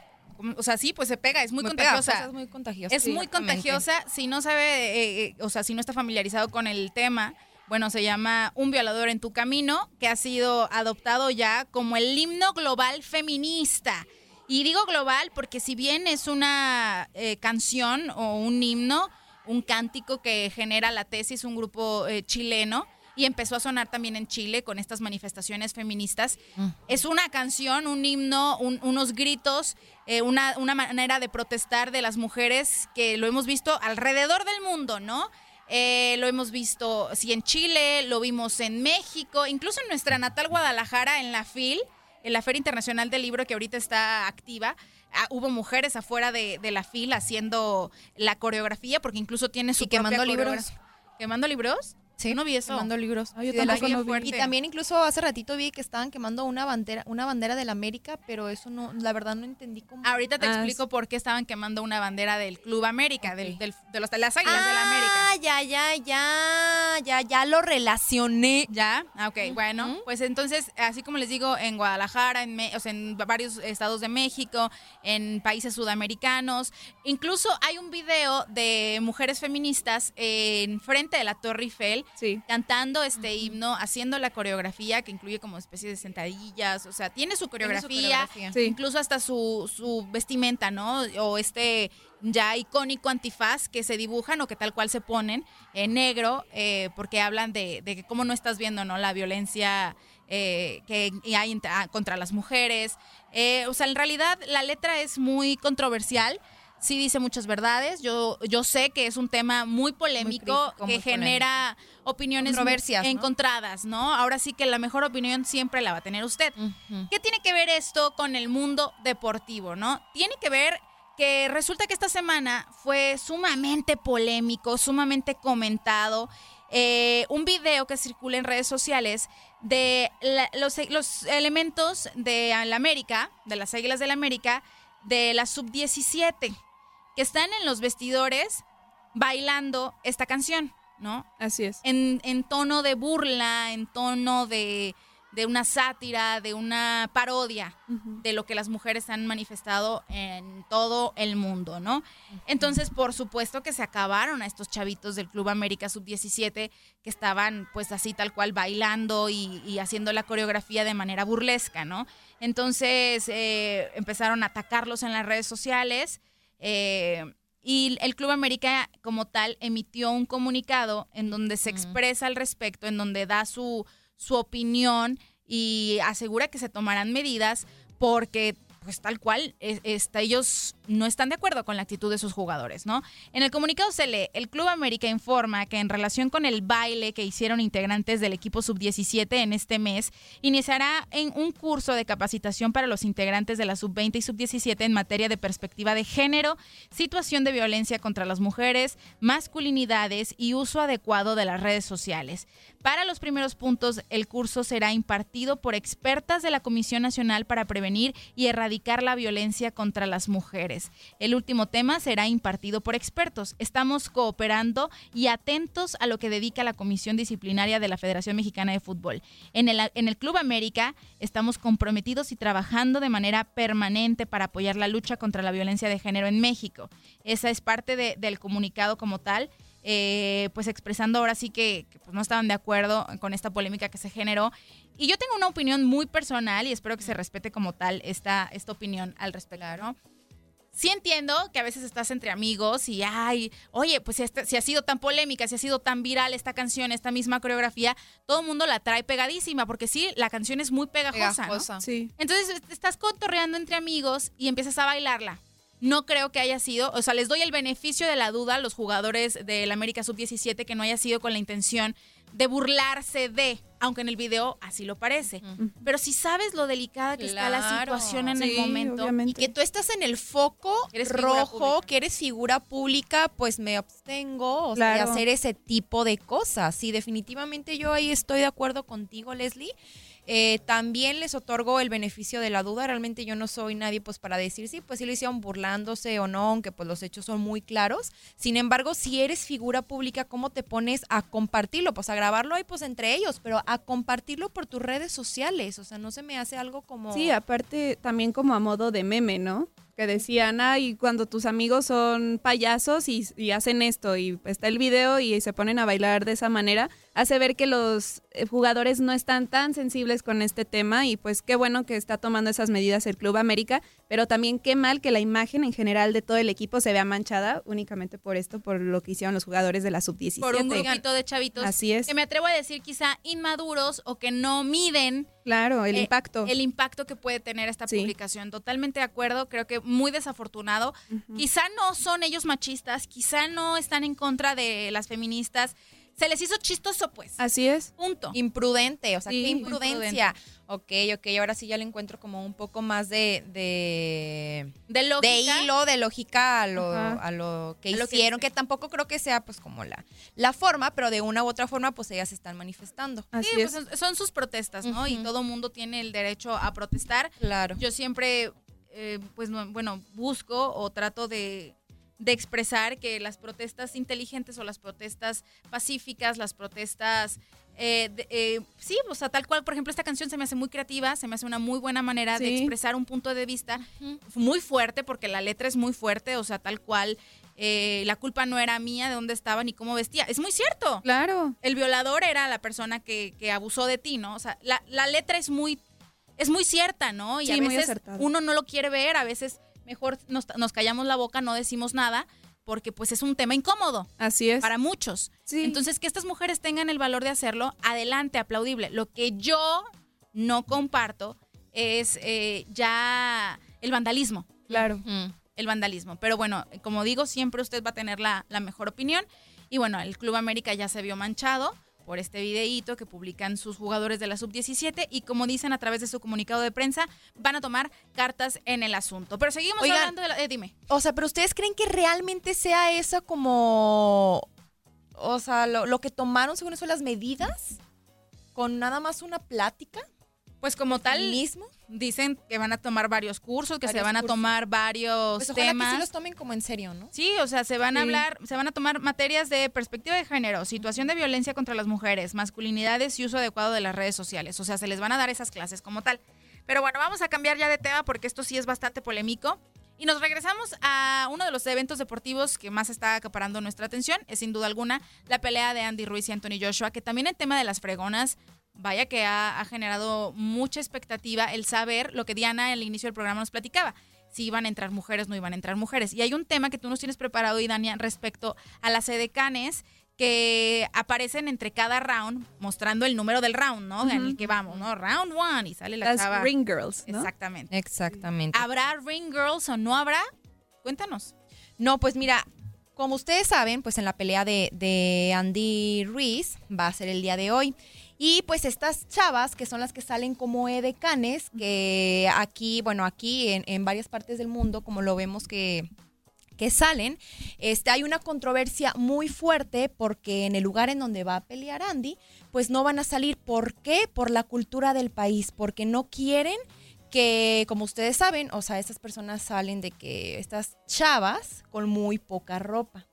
o sea, sí, pues se pega, es muy, Muy contagiosa. pegajosa, es muy contagiosa. Es muy contagiosa. Si no sabe, eh, eh, o sea, si no está familiarizado con el tema, bueno, se llama Un violador en tu camino, que ha sido adoptado ya como el himno global feminista. Y digo global porque si bien es una eh, canción o un himno, un cántico que genera la tesis, un grupo eh, chileno, y empezó a sonar también en Chile con estas manifestaciones feministas. Es una canción, un himno, un- unos gritos, eh, una, una manera de protestar de las mujeres que lo hemos visto alrededor del mundo, ¿no? Eh, lo hemos visto, sí, en Chile, lo vimos en México, incluso en nuestra natal Guadalajara, en la FIL, en la Feria Internacional del Libro que ahorita está activa. ah, hubo mujeres afuera de, de la FIL haciendo la coreografía, porque incluso tiene su Y quemando propia libros. ¿Quemando libros? Sí, no vi eso. Quemando libros. Ah, yo Sí, de la tampoco vi. Y también incluso hace ratito vi que estaban quemando una bandera, una bandera de la América, pero eso no, la verdad no entendí cómo. Ahorita te Ah, explico por qué estaban quemando una bandera del Club América, del, del- de, los, de las Águilas de la América. Ah, ya, ya, ya, ya, ya lo relacioné. ¿Ya? Ah, Ok, bueno, pues entonces, así como les digo, en Guadalajara, en, Me- o sea, en varios estados de México, en países sudamericanos, incluso hay un video de mujeres feministas en frente de la Torre Eiffel cantando este himno, haciendo la coreografía que incluye como especie de sentadillas, o sea, tiene su Tiene su coreografía. Sí. incluso hasta su, su vestimenta, ¿no? O este ya icónico antifaz que se dibujan o que tal cual se ponen en negro, eh, porque hablan de, de que cómo no estás viendo, ¿no? La violencia eh, que hay ah, contra las mujeres. Eh, o sea, en realidad la letra es muy controversial. Sí dice muchas verdades. Yo, yo sé que es un tema muy polémico crítico, que muy genera opiniones Controversias, encontradas, ¿no? Ahora sí que la mejor opinión siempre la va a tener usted. ¿Qué tiene que ver esto con el mundo deportivo, no? Tiene que ver que resulta que esta semana fue sumamente polémico, sumamente comentado. eh, un video que circula en redes sociales de la- los, los elementos de la América, de las Águilas del América, de la sub-17, que están en los vestidores bailando esta canción, ¿no? Así es. En, en tono de burla, en tono de, de una sátira, de una parodia de lo que las mujeres han manifestado en todo el mundo, ¿no? Entonces, por supuesto que se acabaron a estos chavitos del Club América Sub-17 que estaban pues así tal cual bailando y, y haciendo la coreografía de manera burlesca, ¿no? Entonces, eh, empezaron a atacarlos en las redes sociales. Eh, y el Club América como tal emitió un comunicado en donde se expresa al respecto, en donde da su, su opinión y asegura que se tomarán medidas porque pues tal cual, es- está- ellos no están de acuerdo con la actitud de sus jugadores, ¿no? En el comunicado se lee, el Club América informa que en relación con el baile que hicieron integrantes del equipo sub-17 en este mes, iniciará en un curso de capacitación para los integrantes de la sub-20 y sub-17 en materia de perspectiva de género, situación de violencia contra las mujeres, masculinidades y uso adecuado de las redes sociales. Para los primeros puntos, el curso será impartido por expertas de la Comisión Nacional para Prevenir y Erradicar la Violencia contra las Mujeres. El último tema será impartido por expertos. Estamos cooperando y atentos a lo que dedica la Comisión Disciplinaria de la Federación Mexicana de Fútbol. En el, en el Club América estamos comprometidos y trabajando de manera permanente para apoyar la lucha contra la violencia de género en México. Esa es parte de- del comunicado como tal eh, pues expresando ahora sí que, que, pues, no estaban de acuerdo con esta polémica que se generó. Y yo tengo una opinión muy personal y espero que se respete como tal esta, esta opinión al respecto, ¿no? Sí entiendo que a veces estás entre amigos y, ay, oye, pues si, esta- si ha sido tan polémica, si ha sido tan viral esta canción, esta misma coreografía, todo el mundo la trae pegadísima, porque sí, la canción es muy pegajosa, ¿no? Sí. Entonces estás cotorreando entre amigos y empiezas a bailarla. No creo que haya sido, o sea, les doy el beneficio de la duda a los jugadores del América Sub-17 que no haya sido con la intención de burlarse de, aunque en el video así lo parece. Pero si sabes lo delicada que está la situación en el momento, Y que tú estás en el foco Eres rojo, que eres figura pública, pues me abstengo o sea, de hacer ese tipo de cosas. Sí, definitivamente yo ahí estoy de acuerdo contigo, Leslie. Eh, también les otorgo el beneficio de la duda. Realmente yo no soy nadie pues para decir sí, pues sí lo hicieron burlándose o no, aunque pues los hechos son muy claros. Sin embargo, si eres figura pública, ¿cómo te pones a compartirlo? Pues a grabarlo ahí pues entre ellos, pero a compartirlo por tus redes sociales. O sea, no se me hace algo como... Sí, aparte también como a modo de meme, ¿no? Que decían, ay, cuando tus amigos son payasos y, y hacen esto y está el video y se ponen a bailar de esa manera, hace ver que los eh, jugadores no están tan sensibles con este tema y pues qué bueno que está tomando esas medidas el Club América, pero también qué mal que la imagen en general de todo el equipo se vea manchada únicamente por esto, por lo que hicieron los jugadores de la sub-17. por un grupito de chavitos Así es. que me atrevo a decir quizá inmaduros o que no miden Claro, el eh, impacto. El impacto que puede tener esta Sí. publicación. Totalmente de acuerdo, creo que muy desafortunado. Quizá no son ellos machistas, quizá no están en contra de las feministas, se les hizo chistoso, pues. Así es. Punto. Imprudente, o sea, Sí, qué imprudencia. Ok, ok, ahora sí ya le encuentro como un poco más de... De, de lógica. De hilo, de lógica a lo, a lo que A lo que hicieron, que, tampoco creo que sea pues como la, la forma, pero de una u otra forma pues ellas se están manifestando. Sí, pues, son- sus protestas, ¿no? Y todo mundo tiene el derecho a protestar. Claro. Yo siempre, eh, pues, no- bueno, busco o trato de, de expresar que las protestas inteligentes o las protestas pacíficas, las protestas... eh, de- eh, sí, o sea, tal cual, por ejemplo, esta canción se me hace muy creativa, se me hace una muy buena manera de expresar un punto de vista muy fuerte, porque la letra es muy fuerte, o sea, tal cual, eh, la culpa no era mía, de dónde estaba ni cómo vestía. Es muy cierto. Claro. El violador era la persona que, que abusó de ti, ¿no? O sea, la, la letra es muy, es muy cierta, ¿no? Y Sí, a veces uno no lo quiere ver, a veces mejor nos, nos callamos la boca, no decimos nada, porque pues es un tema incómodo. Así es. Para muchos. Entonces, que estas mujeres tengan el valor de hacerlo, adelante, aplaudible. Lo que yo no comparto es eh, ya el vandalismo. Claro. El vandalismo. Pero bueno, como digo, siempre usted va a tener la, la mejor opinión. Y bueno, el Club América ya se vio manchado por este videíto que publican sus jugadores de la sub-17 y como dicen a través de su comunicado de prensa, van a tomar cartas en el asunto. Pero seguimos Oigan, hablando de la... eh, dime. O sea, pero ustedes creen que realmente sea esa como, o sea, lo, lo que tomaron según eso las medidas con nada más una plática? Pues como tal, mismo. dicen que van a tomar varios cursos, que se van a tomar varios Pues ojalá temas. que sí los tomen como en serio, ¿no? Sí, o sea, se van a hablar, se van a tomar materias de perspectiva de género, situación de violencia contra las mujeres, masculinidades y uso adecuado de las redes sociales. O sea, se les van a dar esas clases como tal. Pero bueno, vamos a cambiar ya de tema porque esto sí es bastante polémico. Y nos regresamos a uno de los eventos deportivos que más está acaparando nuestra atención. Es sin duda alguna la pelea de Andy Ruiz y Anthony Joshua, que también el tema de las fregonas, vaya que ha, ha generado mucha expectativa el saber lo que Diana al inicio del programa nos platicaba. Si iban a entrar mujeres, no iban a entrar mujeres. Y hay un tema que tú nos tienes preparado, y Dania, respecto a las edecanes que aparecen entre cada round mostrando el número del round, ¿no? En el que vamos, ¿no? Round one y sale la Las chava. ring girls, ¿no? Exactamente. Exactamente. ¿Habrá ring girls o no habrá? Cuéntanos. No, pues mira, como ustedes saben, pues en la pelea de, de Andy Ruiz va a ser el día de hoy. Y pues estas chavas, que son las que salen como edecanes, que aquí, bueno, aquí en, en varias partes del mundo, como lo vemos que, que salen, este, hay una controversia muy fuerte porque en el lugar en donde va a pelear Andy, pues no van a salir. ¿Por qué? Por la cultura del país, porque no quieren que, como ustedes saben, o sea, estas personas salen de que estas chavas con muy poca ropa.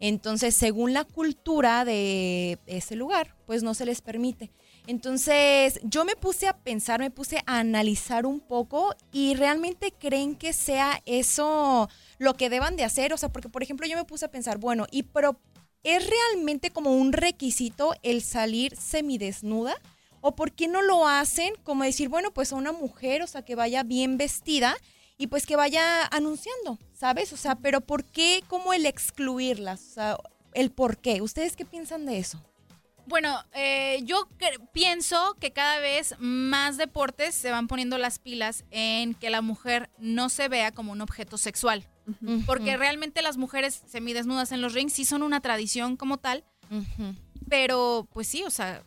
Entonces, según la cultura de ese lugar, pues no se les permite. Entonces, yo me puse a pensar, me puse a analizar un poco y realmente creen que sea eso lo que deban de hacer. O sea, porque, por ejemplo, yo me puse a pensar, bueno, y pero ¿es realmente como un requisito el salir semidesnuda? ¿O por qué no lo hacen como decir, bueno, pues a una mujer, o sea, que vaya bien vestida y pues que vaya anunciando, ¿sabes? O sea, pero ¿por qué como el excluirlas? O sea, el por qué. ¿Ustedes qué piensan de eso? Bueno, eh, yo pienso que cada vez más deportes se van poniendo las pilas en que la mujer no se vea como un objeto sexual. Porque realmente las mujeres semidesnudas en los rings sí son una tradición como tal, pero pues sí, o sea,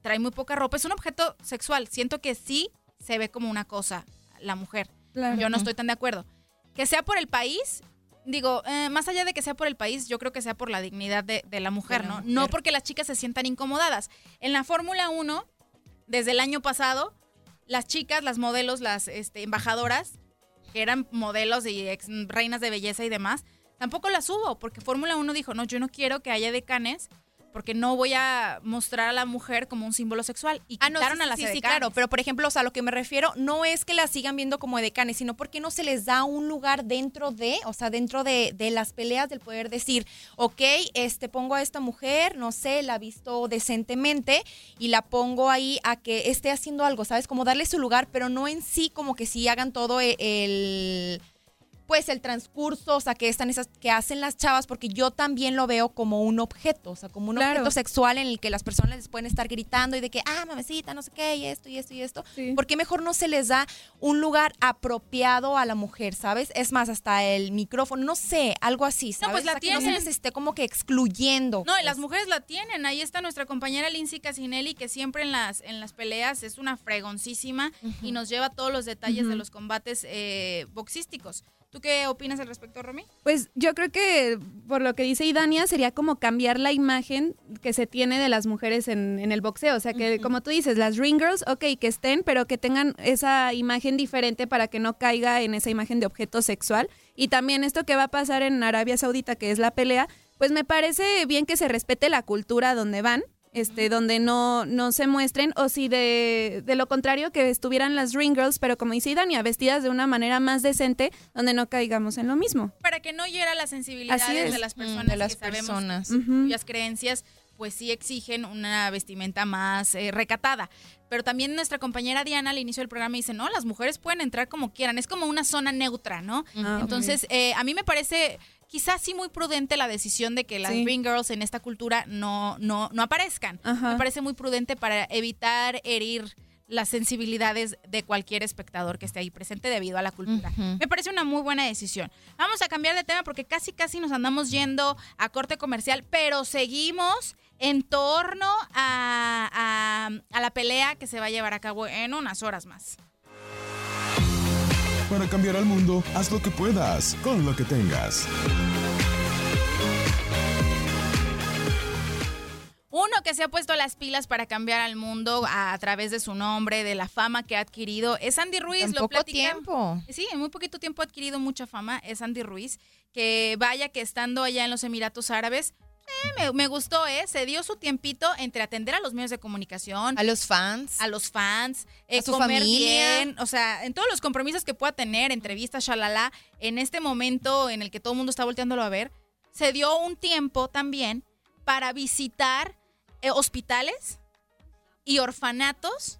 trae muy poca ropa. Es un objeto sexual. Siento que sí se ve como una cosa la mujer. Claro. Yo no estoy tan de acuerdo. Que sea por el país, digo, eh, más allá de que sea por el país, yo creo que sea por la dignidad de, de la mujer, De la ¿no? mujer. No porque las chicas se sientan incomodadas. En la Fórmula 1, desde el año pasado, las chicas, las modelos, las este, embajadoras, que eran modelos y ex reinas de belleza y demás, tampoco las hubo, porque Fórmula 1 dijo, no, yo no quiero que haya decanes, porque no voy a mostrar a la mujer como un símbolo sexual. Y Ah, no, quitaron sí, a las sí, sí, edecanes. claro, pero por ejemplo, o sea, a lo que me refiero no es que las sigan viendo como decanes, sino porque no se les da un lugar dentro de, o sea, dentro de, de las peleas del poder decir, ok, este, pongo a esta mujer, no sé, la visto decentemente y la pongo ahí a que esté haciendo algo, ¿sabes? Como darle su lugar, pero no en sí como que sí hagan todo e- el pues el transcurso, o sea, que están esas que hacen las chavas, porque yo también lo veo como un objeto, o sea, como un Claro. objeto sexual en el que las personas les pueden estar gritando y de que, ah, mamacita, no sé qué, y esto, y esto, y esto. ¿Por qué mejor no se les da un lugar apropiado a la mujer, sabes? Es más, hasta el micrófono, no sé, algo así, ¿sabes? pues la O sea, que no se tienen. les esté como que excluyendo. No, y las mujeres la tienen. Ahí está nuestra compañera Lindsay Casinelli, que siempre en las, en las peleas es una fregoncísima y nos lleva todos los detalles de los combates eh, boxísticos. ¿Tú qué opinas al respecto, Romy? Pues yo creo que por lo que dice Idania sería como cambiar la imagen que se tiene de las mujeres en, en el boxeo. O sea, que como tú dices, las ring girls, ok, que estén, pero que tengan esa imagen diferente para que no caiga en esa imagen de objeto sexual. Y también esto que va a pasar en Arabia Saudita, que es la pelea, pues me parece bien que se respete la cultura donde van. Este, donde no, no se muestren, o si de, de lo contrario que estuvieran las ring girls, pero como dice Idania, vestidas de una manera más decente, donde no caigamos en lo mismo. Para que no hiera las sensibilidades Así es. de las Mm, personas de las que sabemos personas. Ujú. cuyas creencias pues sí exigen una vestimenta más eh, recatada. Pero también nuestra compañera Diana al inicio del programa dice, no, las mujeres pueden entrar como quieran, es como una zona neutra, ¿no? Ah, Entonces, eh, a mí me parece quizás sí muy prudente la decisión de que las Sí. ring girls en esta cultura no, no, no aparezcan. Ajá. Me parece muy prudente para evitar herir las sensibilidades de cualquier espectador que esté ahí presente debido a la cultura. Me parece una muy buena decisión. Vamos a cambiar de tema porque casi casi nos andamos yendo a corte comercial, pero seguimos en torno a, a- a la pelea que se va a llevar a cabo en unas horas más. Para cambiar al mundo, haz lo que puedas, con lo que tengas. Uno que se ha puesto las pilas para cambiar al mundo a, a través de su nombre, de la fama que ha adquirido, es Andy Ruiz. En lo poco tiempo. Sí, en muy poquito tiempo ha adquirido mucha fama, es Andy Ruiz, que vaya que estando allá en los Emiratos Árabes, me, me gustó, ¿eh? Se dio su tiempito entre atender a los medios de comunicación. A los fans. A los fans. eh, A su comer familia. bien. O sea, en todos los compromisos que pueda tener, entrevistas, shalala, en este momento en el que todo el mundo está volteándolo a ver, se dio un tiempo también para visitar eh, hospitales y orfanatos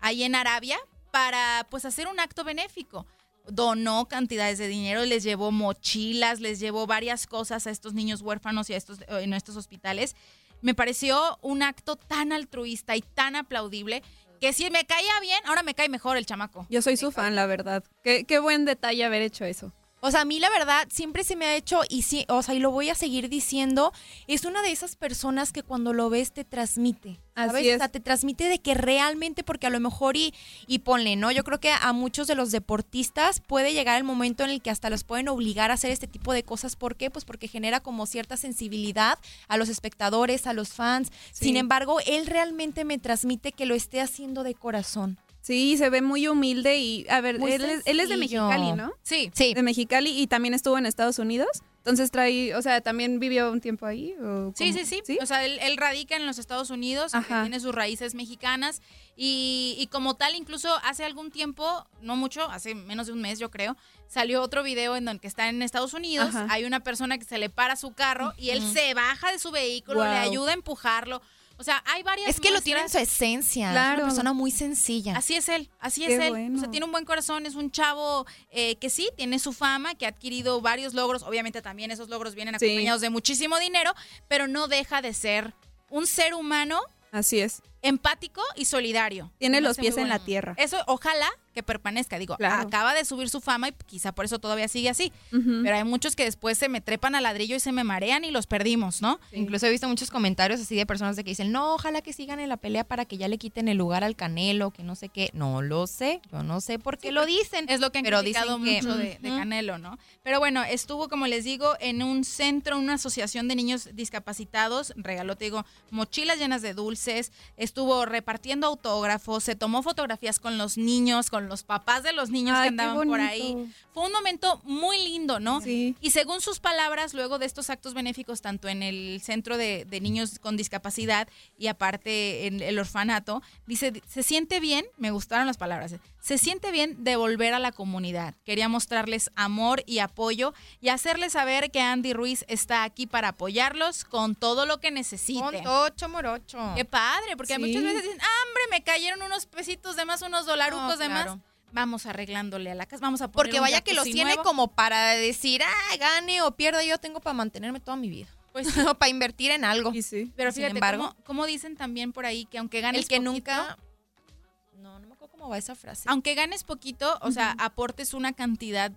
ahí en Arabia para pues hacer un acto benéfico. Donó cantidades de dinero, les llevó mochilas, les llevó varias cosas a estos niños huérfanos y a estos, en estos hospitales. Me pareció un acto tan altruista y tan aplaudible que si me caía bien, ahora me cae mejor el chamaco. Yo soy su fan, la verdad. Qué, qué buen detalle haber hecho eso. O sea, a mí la verdad siempre se me ha hecho, y sí, o sea, y lo voy a seguir diciendo, es una de esas personas que cuando lo ves te transmite. Así ¿sabes? es. O sea, te transmite de que realmente, porque a lo mejor y, y ponle, ¿no? Yo creo que a muchos de los deportistas puede llegar el momento en el que hasta los pueden obligar a hacer este tipo de cosas. ¿Por qué? Pues porque genera como cierta sensibilidad a los espectadores, a los fans. Sí. Sin embargo, él realmente me transmite que lo esté haciendo de corazón. Sí, se ve muy humilde y, a ver, él es, él es de. Mexicali, ¿no? Sí. Sí. De Mexicali y también estuvo en Estados Unidos. Entonces trae, o sea, también vivió un tiempo ahí. ¿o Sí, sí, sí, O sea, él, él radica en los Estados Unidos, tiene sus raíces mexicanas y, y como tal, incluso hace algún tiempo, no mucho, hace menos de un mes yo creo, salió otro video en donde está en Estados Unidos, Ajá. hay una persona que se le para su carro y él se baja de su vehículo, le ayuda a empujarlo. O sea, hay varias Es que lo tiene en su esencia. Es Claro. una persona muy sencilla. Así es él, así Qué es él. O bueno. sea, tiene un buen corazón, es un chavo eh, que sí, tiene su fama, que ha adquirido varios logros. Obviamente también esos logros vienen Sí. acompañados de muchísimo dinero, pero no deja de ser un ser humano Así es. empático y solidario. Tiene los pies en la tierra. Eso, ojalá que permanezca. Digo, Claro. acaba de subir su fama y quizá por eso todavía sigue así. Pero hay muchos que después se me trepan al ladrillo y se me marean y los perdimos, ¿no? Incluso he visto muchos comentarios así de personas de que dicen, no, ojalá que sigan en la pelea para que ya le quiten el lugar al Canelo, que no sé qué. No lo sé, yo no sé por qué lo dicen. Es lo que han pero criticado dicen que- mucho de. Canelo, ¿no? Pero bueno, estuvo, como les digo, en un centro, una asociación de niños discapacitados, regaló, te digo, mochilas llenas de dulces, estuvo repartiendo autógrafos, se tomó fotografías con los niños, con los papás de los niños Ay, que andaban por ahí. Fue un momento muy lindo, ¿no? Sí. Y según sus palabras, luego de estos actos benéficos, tanto en el centro de, de niños con discapacidad y aparte en el orfanato, dice, se siente bien, me gustaron las palabras, eh, se siente bien de volver a la comunidad. Quería mostrarles amor y apoyo y hacerles saber que Andy Ruiz está aquí para apoyarlos con todo lo que necesiten. Con tocho morocho. Qué padre, porque Sí. muchas veces dicen, "Ah, hombre, me cayeron unos pesitos de más, unos dolarucos No, de claro. más. vamos arreglándole a la casa, vamos a poner Porque un vaya que los tiene nuevo. como para decir, ah, gane o pierda, yo tengo para mantenerme toda mi vida. Pues o para invertir en algo. Pero Sin fíjate, embargo, cómo, cómo dicen también por ahí que aunque ganes el que poquito, nunca. No, no me cómo va esa frase. aunque ganes poquito, o sea, aportes una cantidad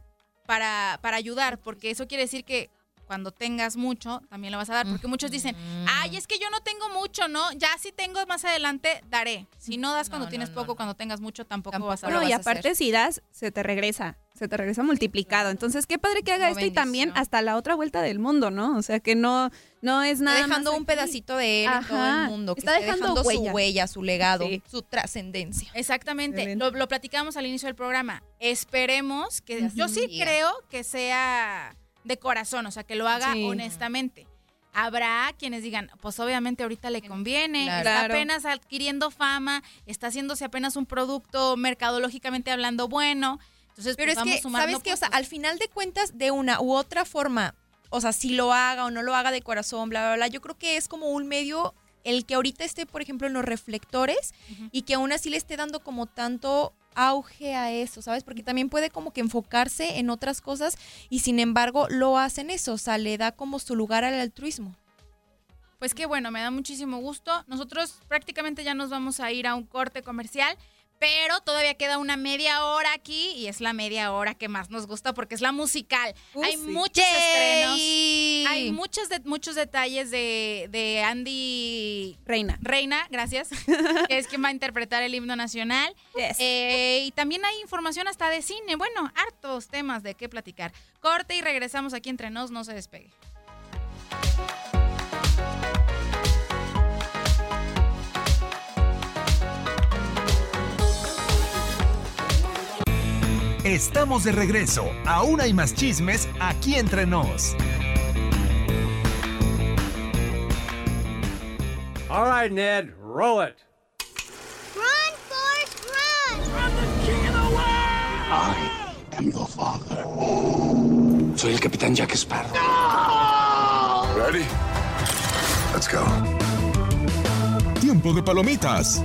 para, para ayudar, porque eso quiere decir que cuando tengas mucho, también lo vas a dar, porque muchos dicen, ay, es que yo no tengo mucho, ¿no? Ya si tengo más adelante, daré. Si no das cuando tienes poco, cuando tengas mucho, tampoco, vas a dar. No, y aparte si das, se te regresa, se te regresa multiplicado. Entonces, qué padre que haga esto y también hasta la otra vuelta del mundo, ¿no? O sea, que no, no es nada dejando más un pedacito de él en todo Ajá, el mundo. Que está dejando su huella. huella, su legado, Sí. su trascendencia. Exactamente, lo, lo platicamos al inicio del programa. Esperemos que, yo sí creo que sea de corazón, o sea, que lo haga Sí. honestamente. Habrá quienes digan, pues obviamente ahorita le conviene, Claro. está apenas adquiriendo fama, está haciéndose apenas un producto mercadológicamente hablando bueno. Entonces, Pero pues, es que, sumando ¿sabes qué? O sea, al final de cuentas, de una u otra forma, o sea, si lo haga o no lo haga de corazón, bla, bla, bla, yo creo que es como un medio el que ahorita esté, por ejemplo, en los reflectores y que aún así le esté dando como tanto auge a eso, ¿sabes? Porque también puede como que enfocarse en otras cosas y sin embargo lo hacen eso, o sea, le da como su lugar al altruismo. Pues qué bueno, me da muchísimo gusto. Nosotros prácticamente ya nos vamos a ir a un corte comercial, pero todavía queda una media hora aquí y es la media hora que más nos gusta porque es la musical. Uh, hay sí. muchos estrenos, ¡Yay! hay muchos, de, muchos detalles de, de Andy Reina. Reina, gracias, que es quien va a interpretar el himno nacional. Eh, y también hay información hasta de cine. Bueno, hartos temas de qué platicar. Corte y regresamos aquí entre nos, no se despegue. Estamos de regreso. Aún hay más chismes aquí entre nos. All right, Ned, roll it. Run, Forrest, run! I'm the king of the world! I am the father. Soy el capitán Jack Sparrow. Ready? Let's go. Tiempo de palomitas.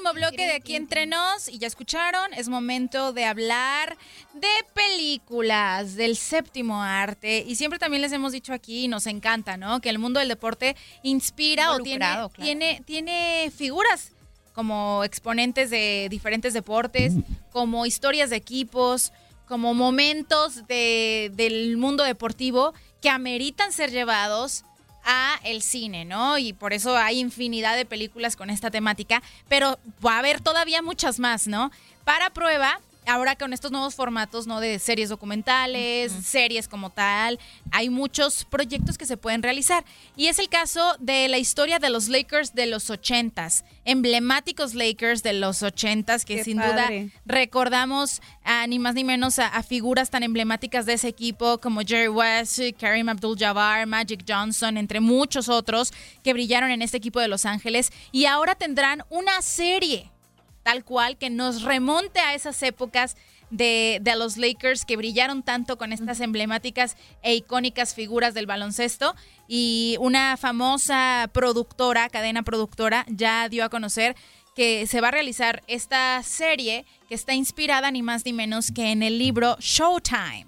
Último bloque de aquí entre nos y ya escucharon, es momento de hablar de películas, del séptimo arte y siempre también les hemos dicho aquí y nos encanta, ¿no? Que el mundo del deporte inspira o tiene, claro. tiene, tiene figuras como exponentes de diferentes deportes, como historias de equipos, como momentos de- del mundo deportivo que ameritan ser llevados el cine, ¿no? Y por eso hay infinidad de películas con esta temática, pero va a haber todavía muchas más, ¿no? Para prueba, ahora con estos nuevos formatos, ¿no? De series documentales, series como tal, hay muchos proyectos que se pueden realizar. Y es el caso de la historia de los Lakers de los ochentas, emblemáticos Lakers de los ochentas, que Qué sin padre. duda recordamos a, ni más ni menos a, a figuras tan emblemáticas de ese equipo como Jerry West, Kareem Abdul-Jabbar, Magic Johnson, entre muchos otros que brillaron en este equipo de Los Ángeles y ahora tendrán una serie tal cual que nos remonte a esas épocas de, de los Lakers que brillaron tanto con estas emblemáticas e icónicas figuras del baloncesto y una famosa productora, cadena productora, ya dio a conocer que se va a realizar esta serie que está inspirada ni más ni menos que en el libro Showtime.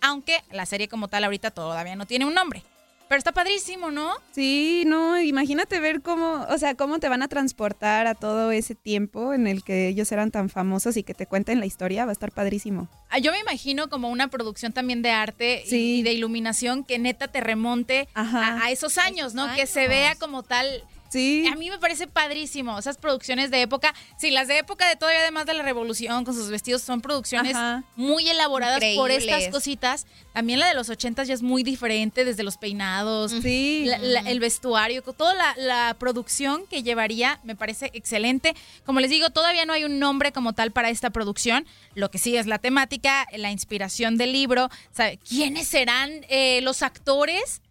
Aunque la serie como tal ahorita todavía no tiene un nombre. Pero está padrísimo, ¿no? Sí, no, imagínate ver cómo, o sea, cómo te van a transportar a todo ese tiempo en el que ellos eran tan famosos y que te cuenten la historia, va a estar padrísimo. Ah, Yo me imagino como una producción también de arte y- Sí. y de iluminación que neta te remonte a, a esos años, ¿no? Que se vea como tal. Sí. A mí me parece padrísimo. Esas producciones de época. Sí, las de época de todavía además de la revolución con sus vestidos son producciones Ajá. muy elaboradas por estas Increíbles. cositas. También la de los ochentas ya es muy diferente desde los peinados, Sí. la- la- el vestuario, toda la, la producción que llevaría me parece excelente. Como les digo, todavía no hay un nombre como tal para esta producción. Lo que sí es la temática, la inspiración del libro. ¿Sabe? ¿Quiénes serán eh, los actores?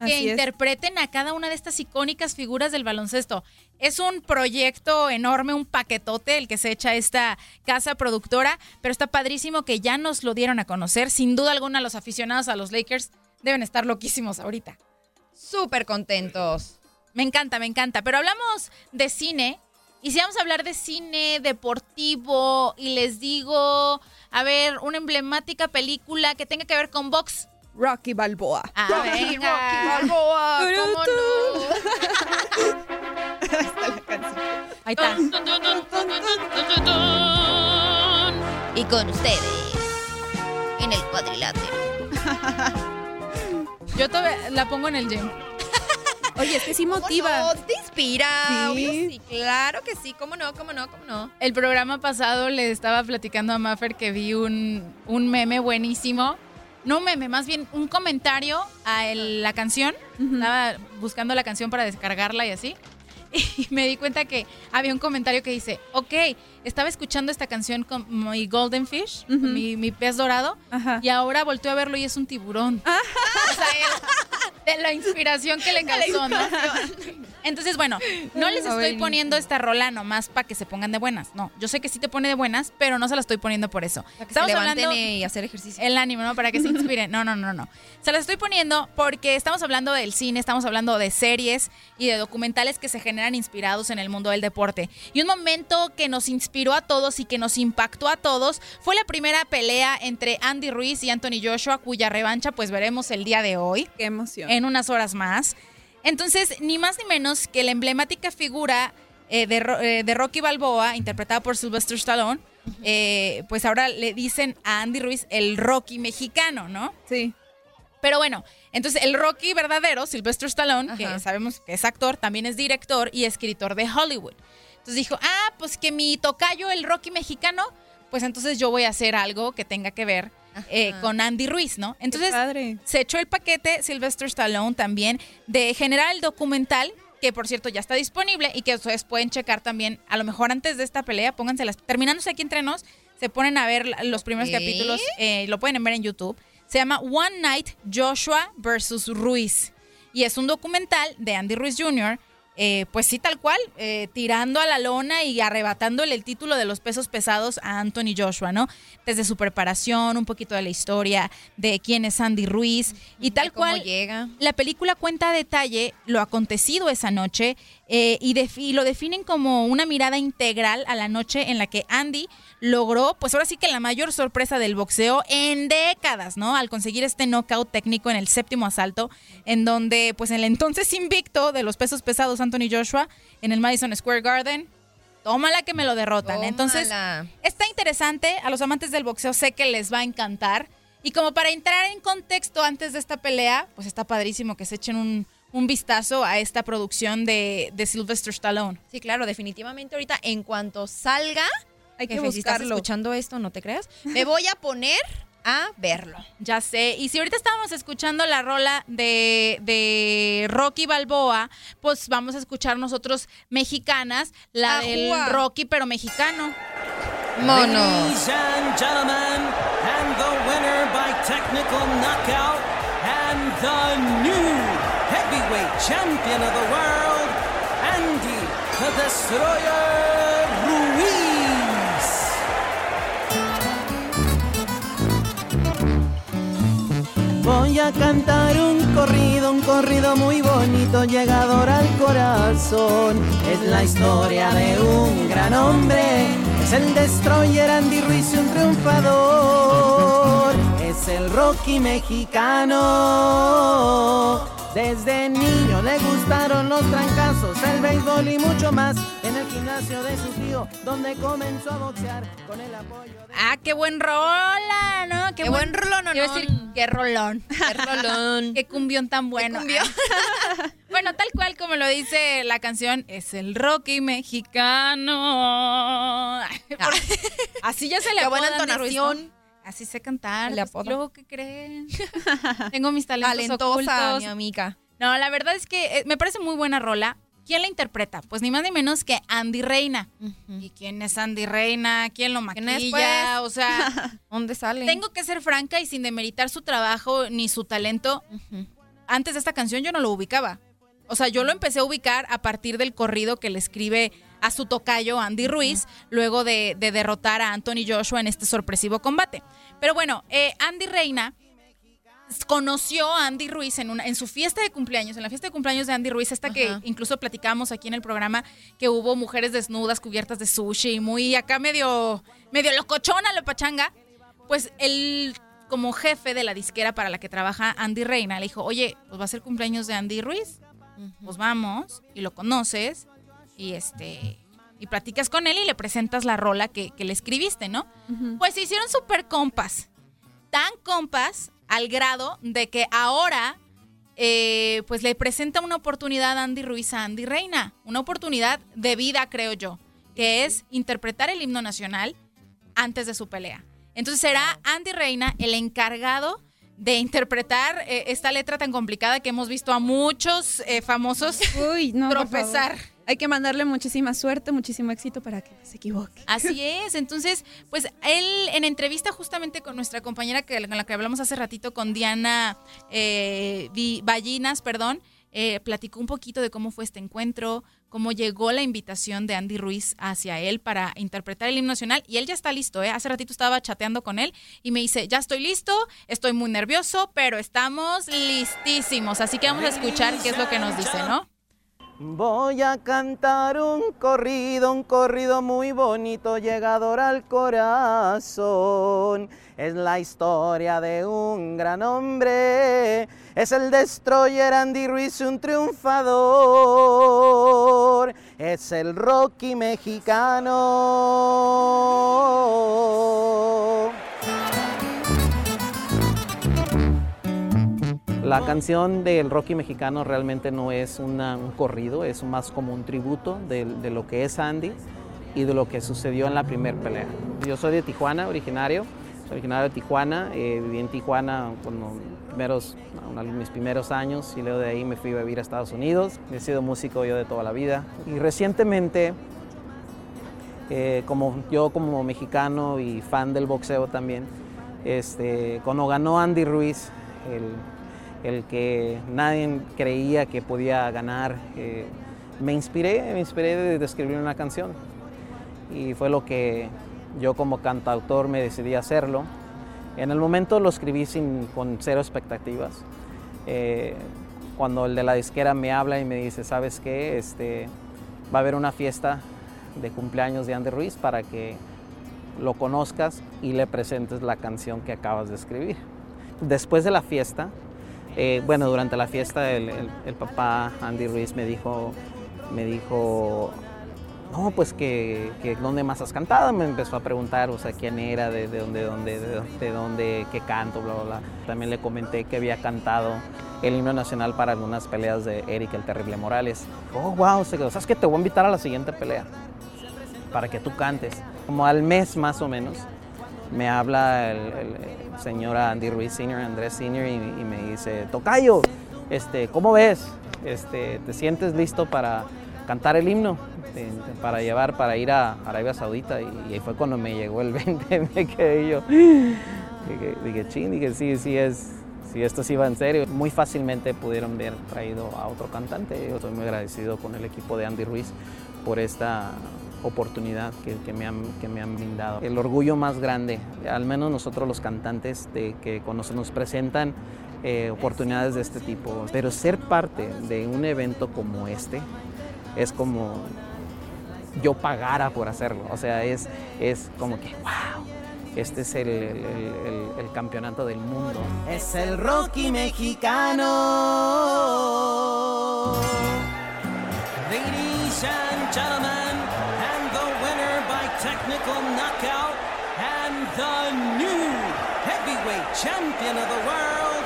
Que Así es. interpreten a cada una de estas icónicas figuras del baloncesto. Es un proyecto enorme, un paquetote el que se echa esta casa productora, pero está padrísimo que ya nos lo dieron a conocer. Sin duda alguna, los aficionados a los Lakers deben estar loquísimos ahorita. Súper contentos. Me encanta, me encanta. Pero hablamos de cine. Y si vamos a hablar de cine deportivo y les digo, a ver, una emblemática película que tenga que ver con box. Rocky Balboa. Ah, Rocky, venga. Rocky Balboa, ¿cómo Ahí está. Y con ustedes, en el cuadrilátero. Yo todavía la pongo en el gym. Oye, es que sí motiva. No, te inspira. Sí. obvio sí, claro que sí. ¿Cómo no? ¿Cómo no? ¿Cómo no? El programa pasado le estaba platicando a Maffer que vi un, un meme buenísimo. No un meme, más bien un comentario a el- la canción. Estaba buscando la canción para descargarla y así. Y me di cuenta que había un comentario que dice, ok, estaba escuchando esta canción con mi Golden Fish, mi, mi pez dorado, y ahora volteo a verlo y es un tiburón. O sea, de la inspiración que le causó, ¿no? Entonces, bueno, no les estoy poniendo esta rola nomás para que se pongan de buenas. No, yo sé que sí te pone de buenas, pero no se la estoy poniendo por eso. Para que se levanten y hacer ejercicio. El ánimo, ¿no? Para que se inspiren. No, no, no, no. Se las estoy poniendo porque estamos hablando del cine, estamos hablando de series y de documentales que se generan inspirados en el mundo del deporte. Y un momento que nos inspiró a todos y que nos impactó a todos fue la primera pelea entre Andy Ruiz y Anthony Joshua, cuya revancha pues veremos el día de hoy. Qué emoción. En unas horas más. Entonces, ni más ni menos que la emblemática figura eh, de, eh, de Rocky Balboa, interpretada por Sylvester Stallone, eh, pues ahora le dicen a Andy Ruiz el Rocky mexicano, ¿no? Sí. Pero bueno, entonces el Rocky verdadero, Sylvester Stallone, que sabemos que es actor, también es director y escritor de Hollywood. Entonces dijo, ah, pues que mi tocayo, el Rocky mexicano, pues entonces yo voy a hacer algo que tenga que ver eh, con Andy Ruiz, ¿no? Entonces padre. se echó el paquete Sylvester Stallone también de generar el documental que por cierto ya está disponible y que ustedes pueden checar también, a lo mejor antes de esta pelea, pónganselas, terminándose aquí entre nos, se ponen a ver los primeros capítulos, eh, lo pueden ver en YouTube. Se llama One Night Joshua versus Ruiz. Y es un documental de Andy Ruiz Jr., eh, pues sí, tal cual, eh, tirando a la lona y arrebatándole el título de los pesos pesados a Anthony Joshua, ¿no? Desde su preparación, un poquito de la historia, de quién es Andy Ruiz y tal cómo cual. llega. La película cuenta a detalle lo acontecido esa noche eh, y, lo definen como una mirada integral a la noche en la que Andy logró, pues ahora sí que la mayor sorpresa del boxeo en décadas, ¿no? Al conseguir este knockout técnico en el séptimo asalto, en donde, pues el entonces invicto de los pesos pesados Anthony Joshua en el Madison Square Garden. Tómala que me lo derrotan. Entonces, está interesante. A los amantes del boxeo sé que les va a encantar. Y como para entrar en contexto antes de esta pelea, pues está padrísimo que se echen un, un vistazo a esta producción de, de Sylvester Stallone. Sí, claro, definitivamente ahorita en cuanto salga, Hay que jefe, si estás escuchando esto, no te creas, me voy a poner a verlo. Ya sé. Y si ahorita estábamos escuchando la rola de, de Rocky Balboa, pues vamos a escuchar nosotros mexicanas, la del. Rocky, pero mexicano. Mono. Ladies and gentlemen, and the winner by technical knockout, and the new champion of the world, Andy the Destroyer Ruiz. Voy a cantar un corrido, un corrido muy bonito, llegador al corazón. Es la historia de un gran hombre, es el destroyer Andy Ruiz, un triunfador. Es el Rocky mexicano. Desde niño le gustaron los trancazos, el béisbol y mucho más. En el gimnasio de su tío, donde comenzó a boxear con el apoyo de... Ah, qué buen rola, ¿no? Qué buen rolón, Iba a decir, qué rolón. Qué rolón. qué cumbión tan bueno. bueno, tal cual como lo dice la canción, es el Rocky mexicano. Por- Así ya se le Qué buena ¿no? entonación. Así sé cantar. Le pues. Luego, ¿qué creen? Tengo mis talentos Talentosa, ocultos. mi amiga. No, la verdad es que eh, me parece muy buena rola. ¿Quién la interpreta? Pues ni más ni menos que Andy Reina. ¿Y quién es Andy Reina? ¿Quién lo ¿Quién maquilla? es, pues? O sea, ¿Dónde sale? tengo que ser franca y sin demeritar su trabajo ni su talento. Antes de esta canción yo no lo ubicaba. O sea, yo lo empecé a ubicar a partir del corrido que le escribe a su tocayo Andy Ruiz, luego de, de derrotar a Anthony Joshua en este sorpresivo combate. Pero bueno, eh, Andy Reina conoció a Andy Ruiz en, una, en su fiesta de cumpleaños, en la fiesta de cumpleaños de Andy Ruiz, esta que incluso platicamos aquí en el programa, que hubo mujeres desnudas cubiertas de sushi, muy acá medio, medio locochona la pachanga, pues él como jefe de la disquera para la que trabaja Andy Reina, le dijo, oye, pues va a ser cumpleaños de Andy Ruiz, pues vamos y lo conoces y este y platicas con él y le presentas la rola que, que le escribiste, ¿no? Pues se hicieron súper compas, tan compas al grado de que ahora eh, pues le presenta una oportunidad a Andy Ruiz a Andy Reina, una oportunidad de vida creo yo, que es interpretar el himno nacional antes de su pelea. Entonces será Andy Reina el encargado de interpretar eh, esta letra tan complicada que hemos visto a muchos eh, famosos Uy, no, por tropezar. favor. Hay que mandarle muchísima suerte, muchísimo éxito para que no se equivoque. Así es, entonces, pues él en entrevista justamente con nuestra compañera que, con la que hablamos hace ratito, con Diana eh, Ballinas, perdón, eh, platicó un poquito de cómo fue este encuentro, cómo llegó la invitación de Andy Ruiz hacia él para interpretar el himno nacional y él ya está listo, ¿eh? Hace ratito estaba chateando con él y me dice, ya estoy listo, estoy muy nervioso, pero estamos listísimos, así que vamos a escuchar qué es lo que nos dice, ¿no? Voy a cantar un corrido, un corrido muy bonito, llegador al corazón. Es la historia de un gran hombre, es el destroyer Andy Ruiz, un triunfador. Es el Rocky mexicano. La canción del Rocky mexicano realmente no es una- un corrido, es más como un tributo de, de lo que es Andy y de lo que sucedió en la primer pelea. Yo soy de Tijuana, originario, soy originario de Tijuana, eh, viví en Tijuana cuando primeros, uno de mis primeros años y luego de ahí me fui a vivir a Estados Unidos. He sido músico yo de toda la vida y recientemente eh, como yo como mexicano y fan del boxeo también, este, cuando ganó Andy Ruiz, el, el que nadie creía que podía ganar, eh, me inspiré, me inspiré de, escribir una canción. Y fue lo que yo como cantautor me decidí a hacerlo. En el momento lo escribí sin, con cero expectativas. Eh, cuando el de la disquera me habla y me dice, ¿sabes qué? Este, va a haber una fiesta de cumpleaños de Andy Ruiz para que lo conozcas y le presentes la canción que acabas de escribir. Después de la fiesta, eh, bueno, durante la fiesta el, papá Andy Ruiz me dijo, me dijo, no, pues que, que dónde más has cantado. Me empezó a preguntar, o sea, quién era, de, de dónde, dónde, de, de dónde, qué canto, bla, bla, bla. También le comenté que había cantado el himno nacional para algunas peleas de Eric el Terrible Morales. Oh, wow, se quedó. ¿Sabes qué? Te voy a invitar a la siguiente pelea para que tú cantes. Como al mes más o menos, me habla el, el- señor Andy Ruiz Senior, Andrés Senior, y, me dice, Tocayo, este, ¿cómo ves? Este, ¿Te sientes listo para cantar el himno? Este, Para llevar, para ir a Arabia Saudita. Y, ahí fue cuando me llegó el 20, me quedé yo. Dije, dije, chin, dije, sí, sí es, si esto sí va en serio. Muy fácilmente pudieron haber traído a otro cantante. Yo estoy muy agradecido con el equipo de Andy Ruiz por esta oportunidad que, me han, que me han brindado. El orgullo más grande, al menos nosotros los cantantes, de que cuando se nos presentan eh, oportunidades de este tipo, pero ser parte de un evento como este es como yo pagara por hacerlo. O sea, es, es como que, wow, este es el- el- el campeonato del mundo. Es el Rocky mexicano. Ladies and gentlemen, technical knockout, and the new heavyweight champion of the world,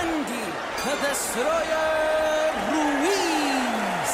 Andy the Destroyer Ruiz.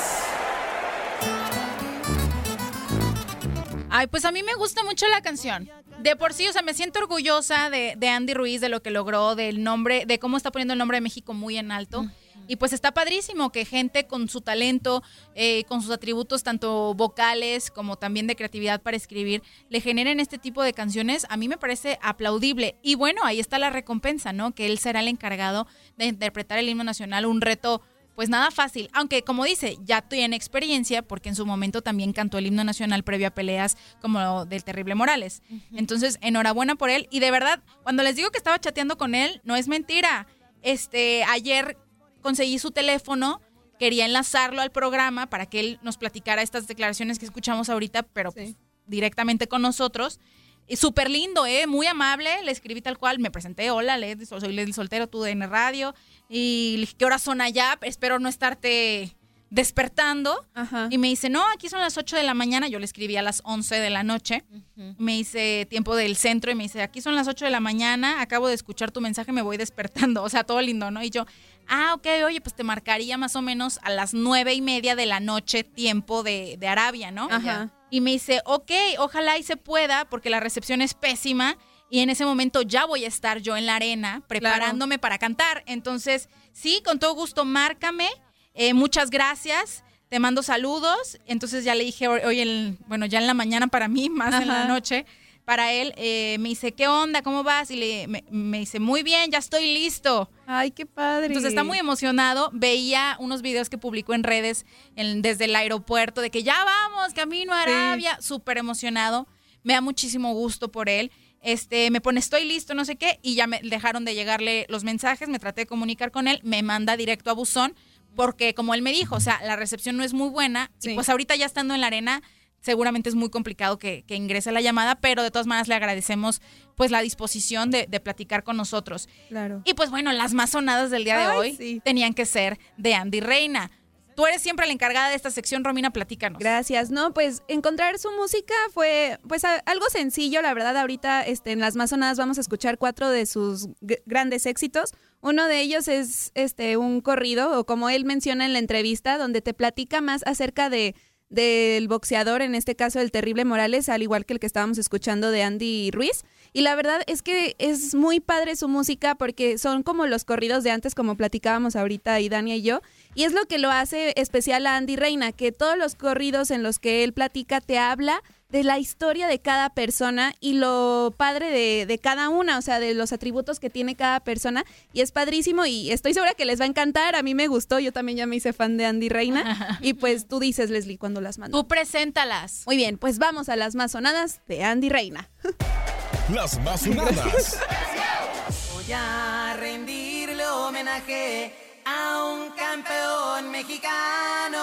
Ay, pues a mí me gusta mucho la canción. De por sí, o sea, me siento orgullosa de, de Andy Ruiz, de lo que logró, del nombre, de cómo está poniendo el nombre de México muy en alto. Y pues está padrísimo que gente con su talento, eh, con sus atributos tanto vocales como también de creatividad para escribir, le generen este tipo de canciones. A mí me parece aplaudible. Y bueno, ahí está la recompensa, ¿no? Que él será el encargado de interpretar el himno nacional, un reto pues nada fácil, aunque como dice, ya tiene experiencia porque en su momento también cantó el himno nacional previo a peleas como del Terrible Morales. Entonces, enhorabuena por él y de verdad, cuando les digo que estaba chateando con él, no es mentira. Este, ayer conseguí su teléfono, quería enlazarlo al programa para que él nos platicara estas declaraciones que escuchamos ahorita, pero pues, directamente con nosotros. Y Súper lindo, ¿eh? Muy amable. Le escribí tal cual. Me presenté. Hola, Led, soy Led Soltero, tú de N Radio. Y le dije, ¿qué horas son allá? Espero no estarte despertando. Y me dice, no, aquí son las 8 de la mañana. Yo le escribí a las 11 de la noche. Me dice, tiempo del centro. Y me dice, aquí son las 8 de la mañana. Acabo de escuchar tu mensaje, me voy despertando. O sea, todo lindo, ¿no? Y yo, ah, ok, oye, pues te marcaría más o menos a las nueve y media de la noche, tiempo de, de Arabia, ¿no? Ajá. Y me dice, ok, ojalá y se pueda, porque la recepción es pésima. Y en ese momento ya voy a estar yo en la arena preparándome para cantar. Entonces, sí, con todo gusto, márcame. Eh, muchas gracias. Te mando saludos. Entonces ya le dije hoy, hoy el, bueno, ya en la mañana para mí, más en la noche. Para él, eh, me dice, ¿qué onda? ¿Cómo vas? Y le, me, me dice, muy bien, ya estoy listo. Ay, qué padre. Entonces está muy emocionado. Veía unos videos que publicó en redes en- desde el aeropuerto de que ya vamos, camino a. Arabia. Súper emocionado. Me da muchísimo gusto por él. Este, me pone, estoy listo, no sé qué, y ya me dejaron de llegarle los mensajes, me traté de comunicar con él, me manda directo a buzón, porque como él me dijo, o sea, la recepción no es muy buena, y pues ahorita ya estando en la arena, seguramente es muy complicado que, que ingrese la llamada, pero de todas maneras le agradecemos pues la disposición de, de platicar con nosotros. Claro. Y pues bueno, las más sonadas del día de Ay, hoy tenían que ser de Andy Reina. Tú eres siempre la encargada de esta sección, Romina, platícanos. Gracias. No, pues encontrar su música fue pues a- algo sencillo, la verdad. Ahorita este, en las más sonadas vamos a escuchar cuatro de sus grandes éxitos. Uno de ellos es este un corrido, o como él menciona en la entrevista, donde te platica más acerca de del boxeador, en este caso el terrible Morales, al igual que el que estábamos escuchando de Andy Ruiz. Y la verdad es que es muy padre su música porque son como los corridos de antes, como platicábamos ahorita y Dania y yo. Y es lo que lo hace especial a Andy Reina, que todos los corridos en los que él platica te habla de la historia de cada persona y lo padre de, de cada una, o sea, de los atributos que tiene cada persona. Y es padrísimo y estoy segura que les va a encantar. A mí me gustó, yo también ya me hice fan de Andy Reina. y pues tú dices, Leslie, cuando las mando. Tú preséntalas. Muy bien, pues vamos a las más sonadas de Andy Reina. Las más sonadas. Voy a rendirle homenaje a un campeón mexicano.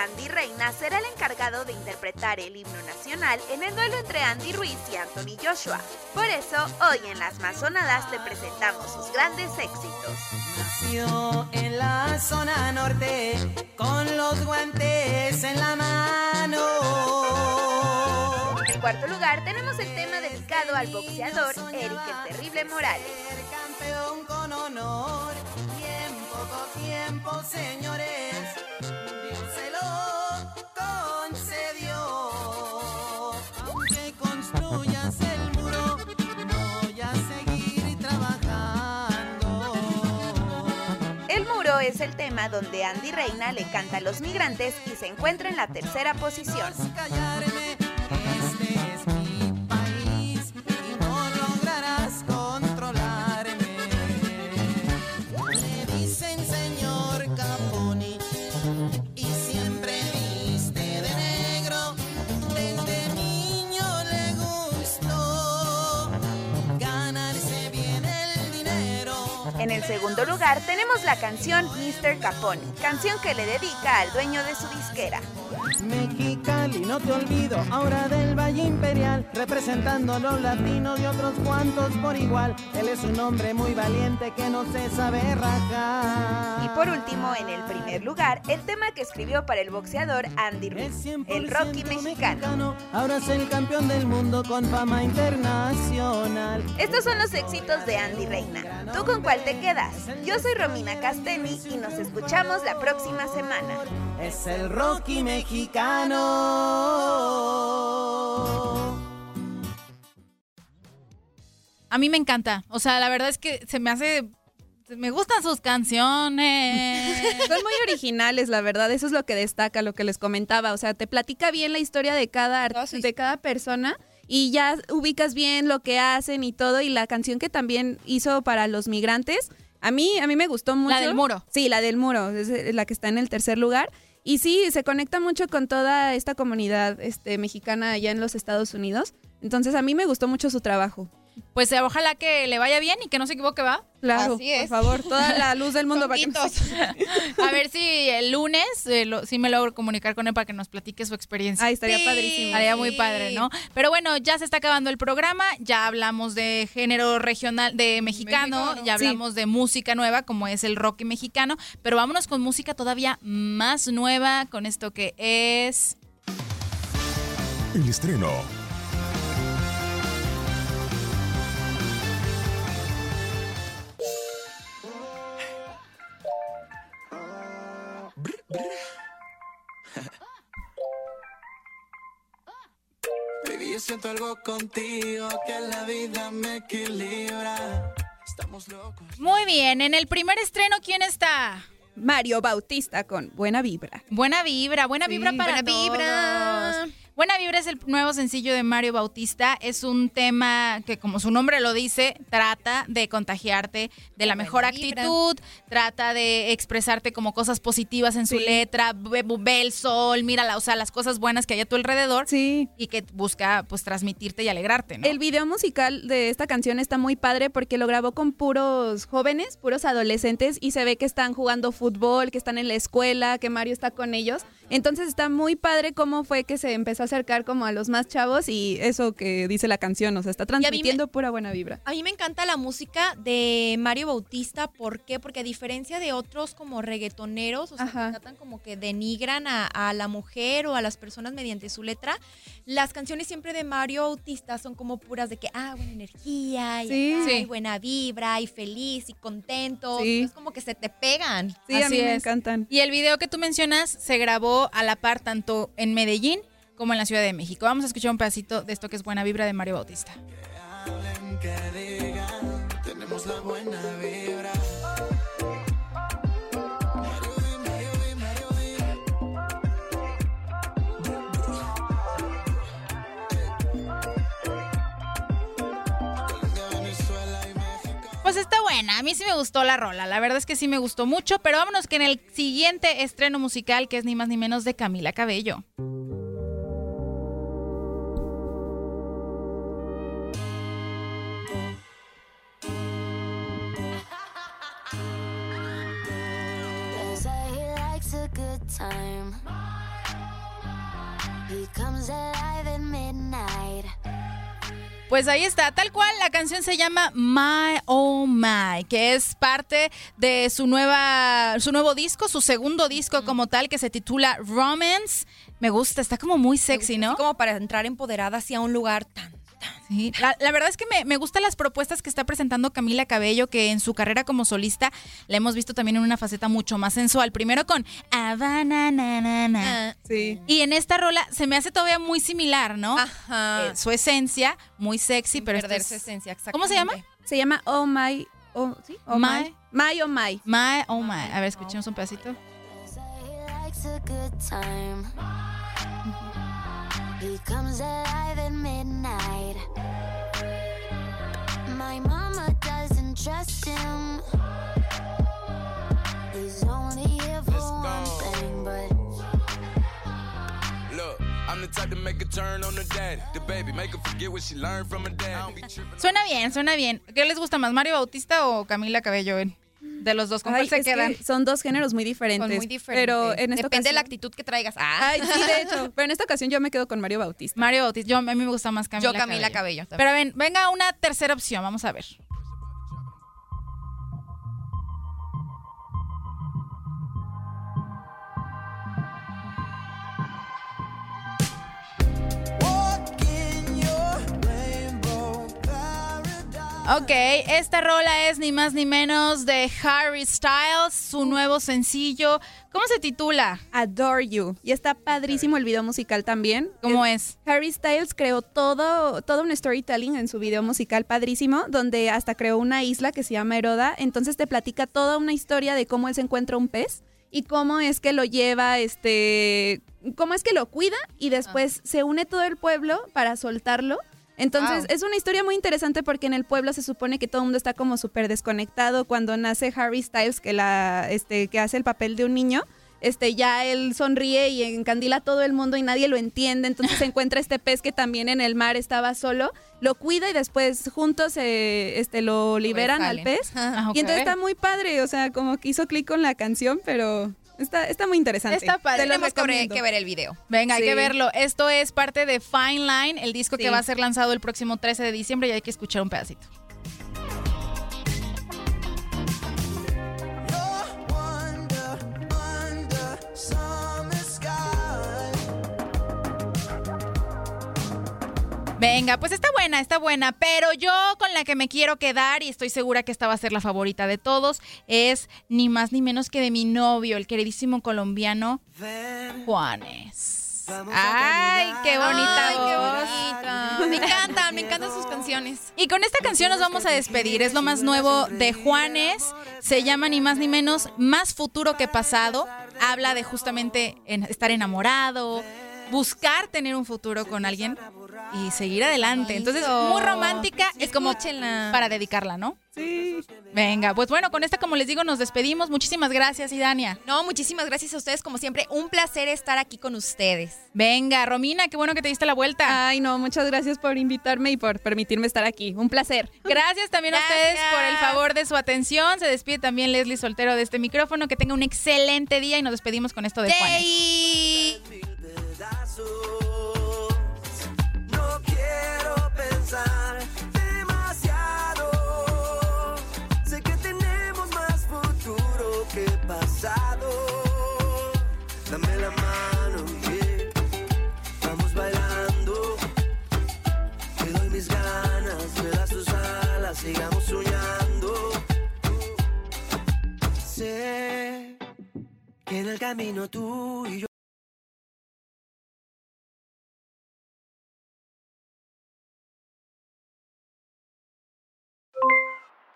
Andy Reina será el encargado de interpretar el himno nacional en el duelo entre Andy Ruiz y Anthony Joshua. Por eso, hoy en Las Más Sonadas te presentamos sus grandes éxitos. Nació en la zona norte con los guantes en la mano. En cuarto lugar tenemos el tema dedicado al boxeador Eric el Terrible Morales. Campeón con honor y en poco tiempo, señores, lo concedió. Aunque construyas el muro, voy a seguir trabajando. El muro es el tema donde Andy Reina le canta a los migrantes y se encuentra en la tercera posición. callarme, segundo lugar tenemos la canción Mr. Capone, canción que le dedica al dueño de su disquera. Mexicali, no te olvido, ahora del Valle Imperial, representando a los latinos y otros cuantos por igual. Él es un hombre muy valiente que no se sabe rajar. Y por último, en el primer lugar, el tema que escribió para el boxeador Andy Ruiz, el Rocky mexicano. Ahora es el campeón del mundo con fama internacional. Estos son los éxitos de Andy Reina. ¿Tú con cuál te quedas? Yo soy Romina Castelli y nos escuchamos la próxima semana. Es el Rocky mexicano. A mí me encanta. O sea, la verdad es que se me hace. Me gustan sus canciones. Son muy originales, la verdad. Eso es lo que destaca, lo que les comentaba. O sea, te platica bien la historia de cada, art- de cada persona y ya ubicas bien lo que hacen y todo. Y la canción que también hizo para los migrantes, a mí, a mí me gustó mucho. del muro. Sí, la del muro, es la que está en el tercer lugar. Y sí, se conecta mucho con toda esta comunidad este, mexicana allá en los Estados Unidos. Entonces, a mí me gustó mucho su trabajo. Pues eh, ojalá que le vaya bien y que no se equivoque, ¿va? Claro, Así es. por favor, toda la luz del mundo para que no se- A ver si el lunes eh, lo- sí me logro comunicar con él para que nos platique su experiencia. Ay, estaría padrísimo. Estaría muy padre, ¿no? Pero bueno, ya se está acabando el programa, ya hablamos de género regional, de mexicano, Mexicano. ya hablamos de música nueva, como es el rock mexicano, pero vámonos con música todavía más nueva, con esto que es... El estreno. Baby, yo siento algo contigo que la vida me equilibra. Estamos locos. Muy bien, en el primer estreno, ¿quién está? Mario Bautista con Buena Vibra. Buena vibra, buena Sí, vibra para buena vibra. Buena vibra es el nuevo sencillo de Mario Bautista. Es un tema que, como su nombre lo dice, trata de contagiarte de la mejor actitud, trata de expresarte como cosas positivas en su Sí. letra, ve, ve el sol, mira la, o sea, las cosas buenas que hay a tu alrededor Sí. y que busca pues transmitirte y alegrarte, ¿no? El video musical de esta canción está muy padre porque lo grabó con puros jóvenes, puros adolescentes y se ve que están jugando fútbol, que están en la escuela, que Mario está con ellos. Entonces está muy padre cómo fue que se empezó a acercar como a los más chavos y eso que dice la canción, o sea, está me- transmitiendo pura buena vibra. A mí me encanta la música de Mario Bautista. ¿Por qué? Porque a diferencia de otros como reggaetoneros, o sea, Ajá. que tratan como que denigran a, a la mujer o a las personas mediante su letra, las canciones siempre de Mario Bautista son como puras de que, ah, buena energía, y, Sí. acá, Sí. y buena vibra, y feliz, y contento. Sí. Es como que se te pegan. Sí, a mí me encantan. Y el video que tú mencionas se grabó a la par tanto en Medellín como en la Ciudad de México. Vamos a escuchar un pedacito de esto que es Buena Vibra de Mario Bautista. Pues está buena, a mí sí me gustó la rola, la verdad es que sí me gustó mucho, pero vámonos que en el siguiente estreno musical, que es ni más ni menos de Camila Cabello. Time. He comes alive at midnight. Pues ahí está, tal cual, la canción se llama My Oh My, que es parte de su nueva, su nuevo disco, su segundo disco como tal, que se titula Romance. Me gusta, está como muy sexy, ¿no? Como para entrar empoderada hacia un lugar tan Sí, la, la verdad es que me, me gustan las propuestas que está presentando Camila Cabello, que en su carrera como solista la hemos visto también en una faceta mucho más sensual. Primero con Havana, na, na, na. Sí. Y en esta rola se me hace todavía muy similar, ¿no? Ajá. Eh, su esencia, muy sexy, pero esto perder es- su esencia, ¿Cómo se llama? Se llama Oh My, oh, ¿sí? Oh My- My. My Oh My. My, oh my. A ver, escuchemos un pedacito. He comes alive at midnight. My mama doesn't trust him. He's only here for one thing, but Look, I'm the type to make a turn on the daddy. The baby, make her forget what she learned from her dad. Suena bien, suena bien. ¿Qué les gusta más, Mario Bautista o Camila Cabello? en- De los dos, ¿con Ay, cuál se es que quedan? son dos géneros muy diferentes. Son muy diferentes. Pero en esta Depende de la actitud que traigas. Ah. Ay, sí, de hecho. Pero en esta ocasión yo me quedo con Mario Bautista. Mario Bautista. Yo, a mí me gusta más Camila Yo Camila Cabello. también. Pero ven, venga una tercera opción, vamos a ver. Ok, esta rola es ni más ni menos de Harry Styles, su nuevo sencillo. ¿Cómo se titula? Adore You. Y está padrísimo el video musical también. ¿Cómo es? Harry Styles creó todo, todo un storytelling en su video musical padrísimo, donde hasta creó una isla que se llama Heroda. Entonces te platica toda una historia de cómo él se encuentra un pez y cómo es que lo lleva, este, cómo es que lo cuida y después se une todo el pueblo para soltarlo. Entonces Wow. es una historia muy interesante porque en el pueblo se supone que todo el mundo está como súper desconectado. Cuando nace Harry Styles, que, la, este, que hace el papel de un niño, este, ya él sonríe y encandila a todo el mundo y nadie lo entiende. Entonces se encuentra este pez que también en el mar estaba solo, lo cuida y después juntos eh, este, lo liberan al pez. Ah, Y entonces está muy padre, o sea, como que hizo clic con la canción, pero está, está muy interesante. Está padre. Te lo Tenemos que ver- recomiendo. que ver el video. Venga, hay que verlo. Esto es parte de Fine Line, el disco que va a ser lanzado el próximo 13 de diciembre y hay que escuchar un pedacito. Venga, pues está buena, está buena, pero yo con la que me quiero quedar y estoy segura que esta va a ser la favorita de todos es ni más ni menos que de mi novio, el queridísimo colombiano Juanes. Ay, qué bonita Ay, qué voz. bonita. Me encantan, me encantan sus canciones. Y con esta canción nos vamos a despedir. Es lo más nuevo de Juanes. Se llama ni más ni menos Más futuro que pasado. Habla de justamente en- estar enamorado, buscar tener un futuro con alguien y seguir adelante. Entonces, muy romántica. Es como para dedicarla, ¿no? Sí. Venga, pues bueno, con esta, como les digo, nos despedimos. Muchísimas gracias, Idania. No, muchísimas gracias a ustedes, como siempre. Un placer estar aquí con ustedes. Venga, Romina, qué bueno que te diste la vuelta. Ay, no, muchas gracias por invitarme y por permitirme estar aquí. Un placer. Gracias también a ustedes por el favor de su atención. Se despide también Leslie Soltero de este micrófono. Que tenga un excelente día y nos despedimos con esto de Juanes. Camino tú y yo.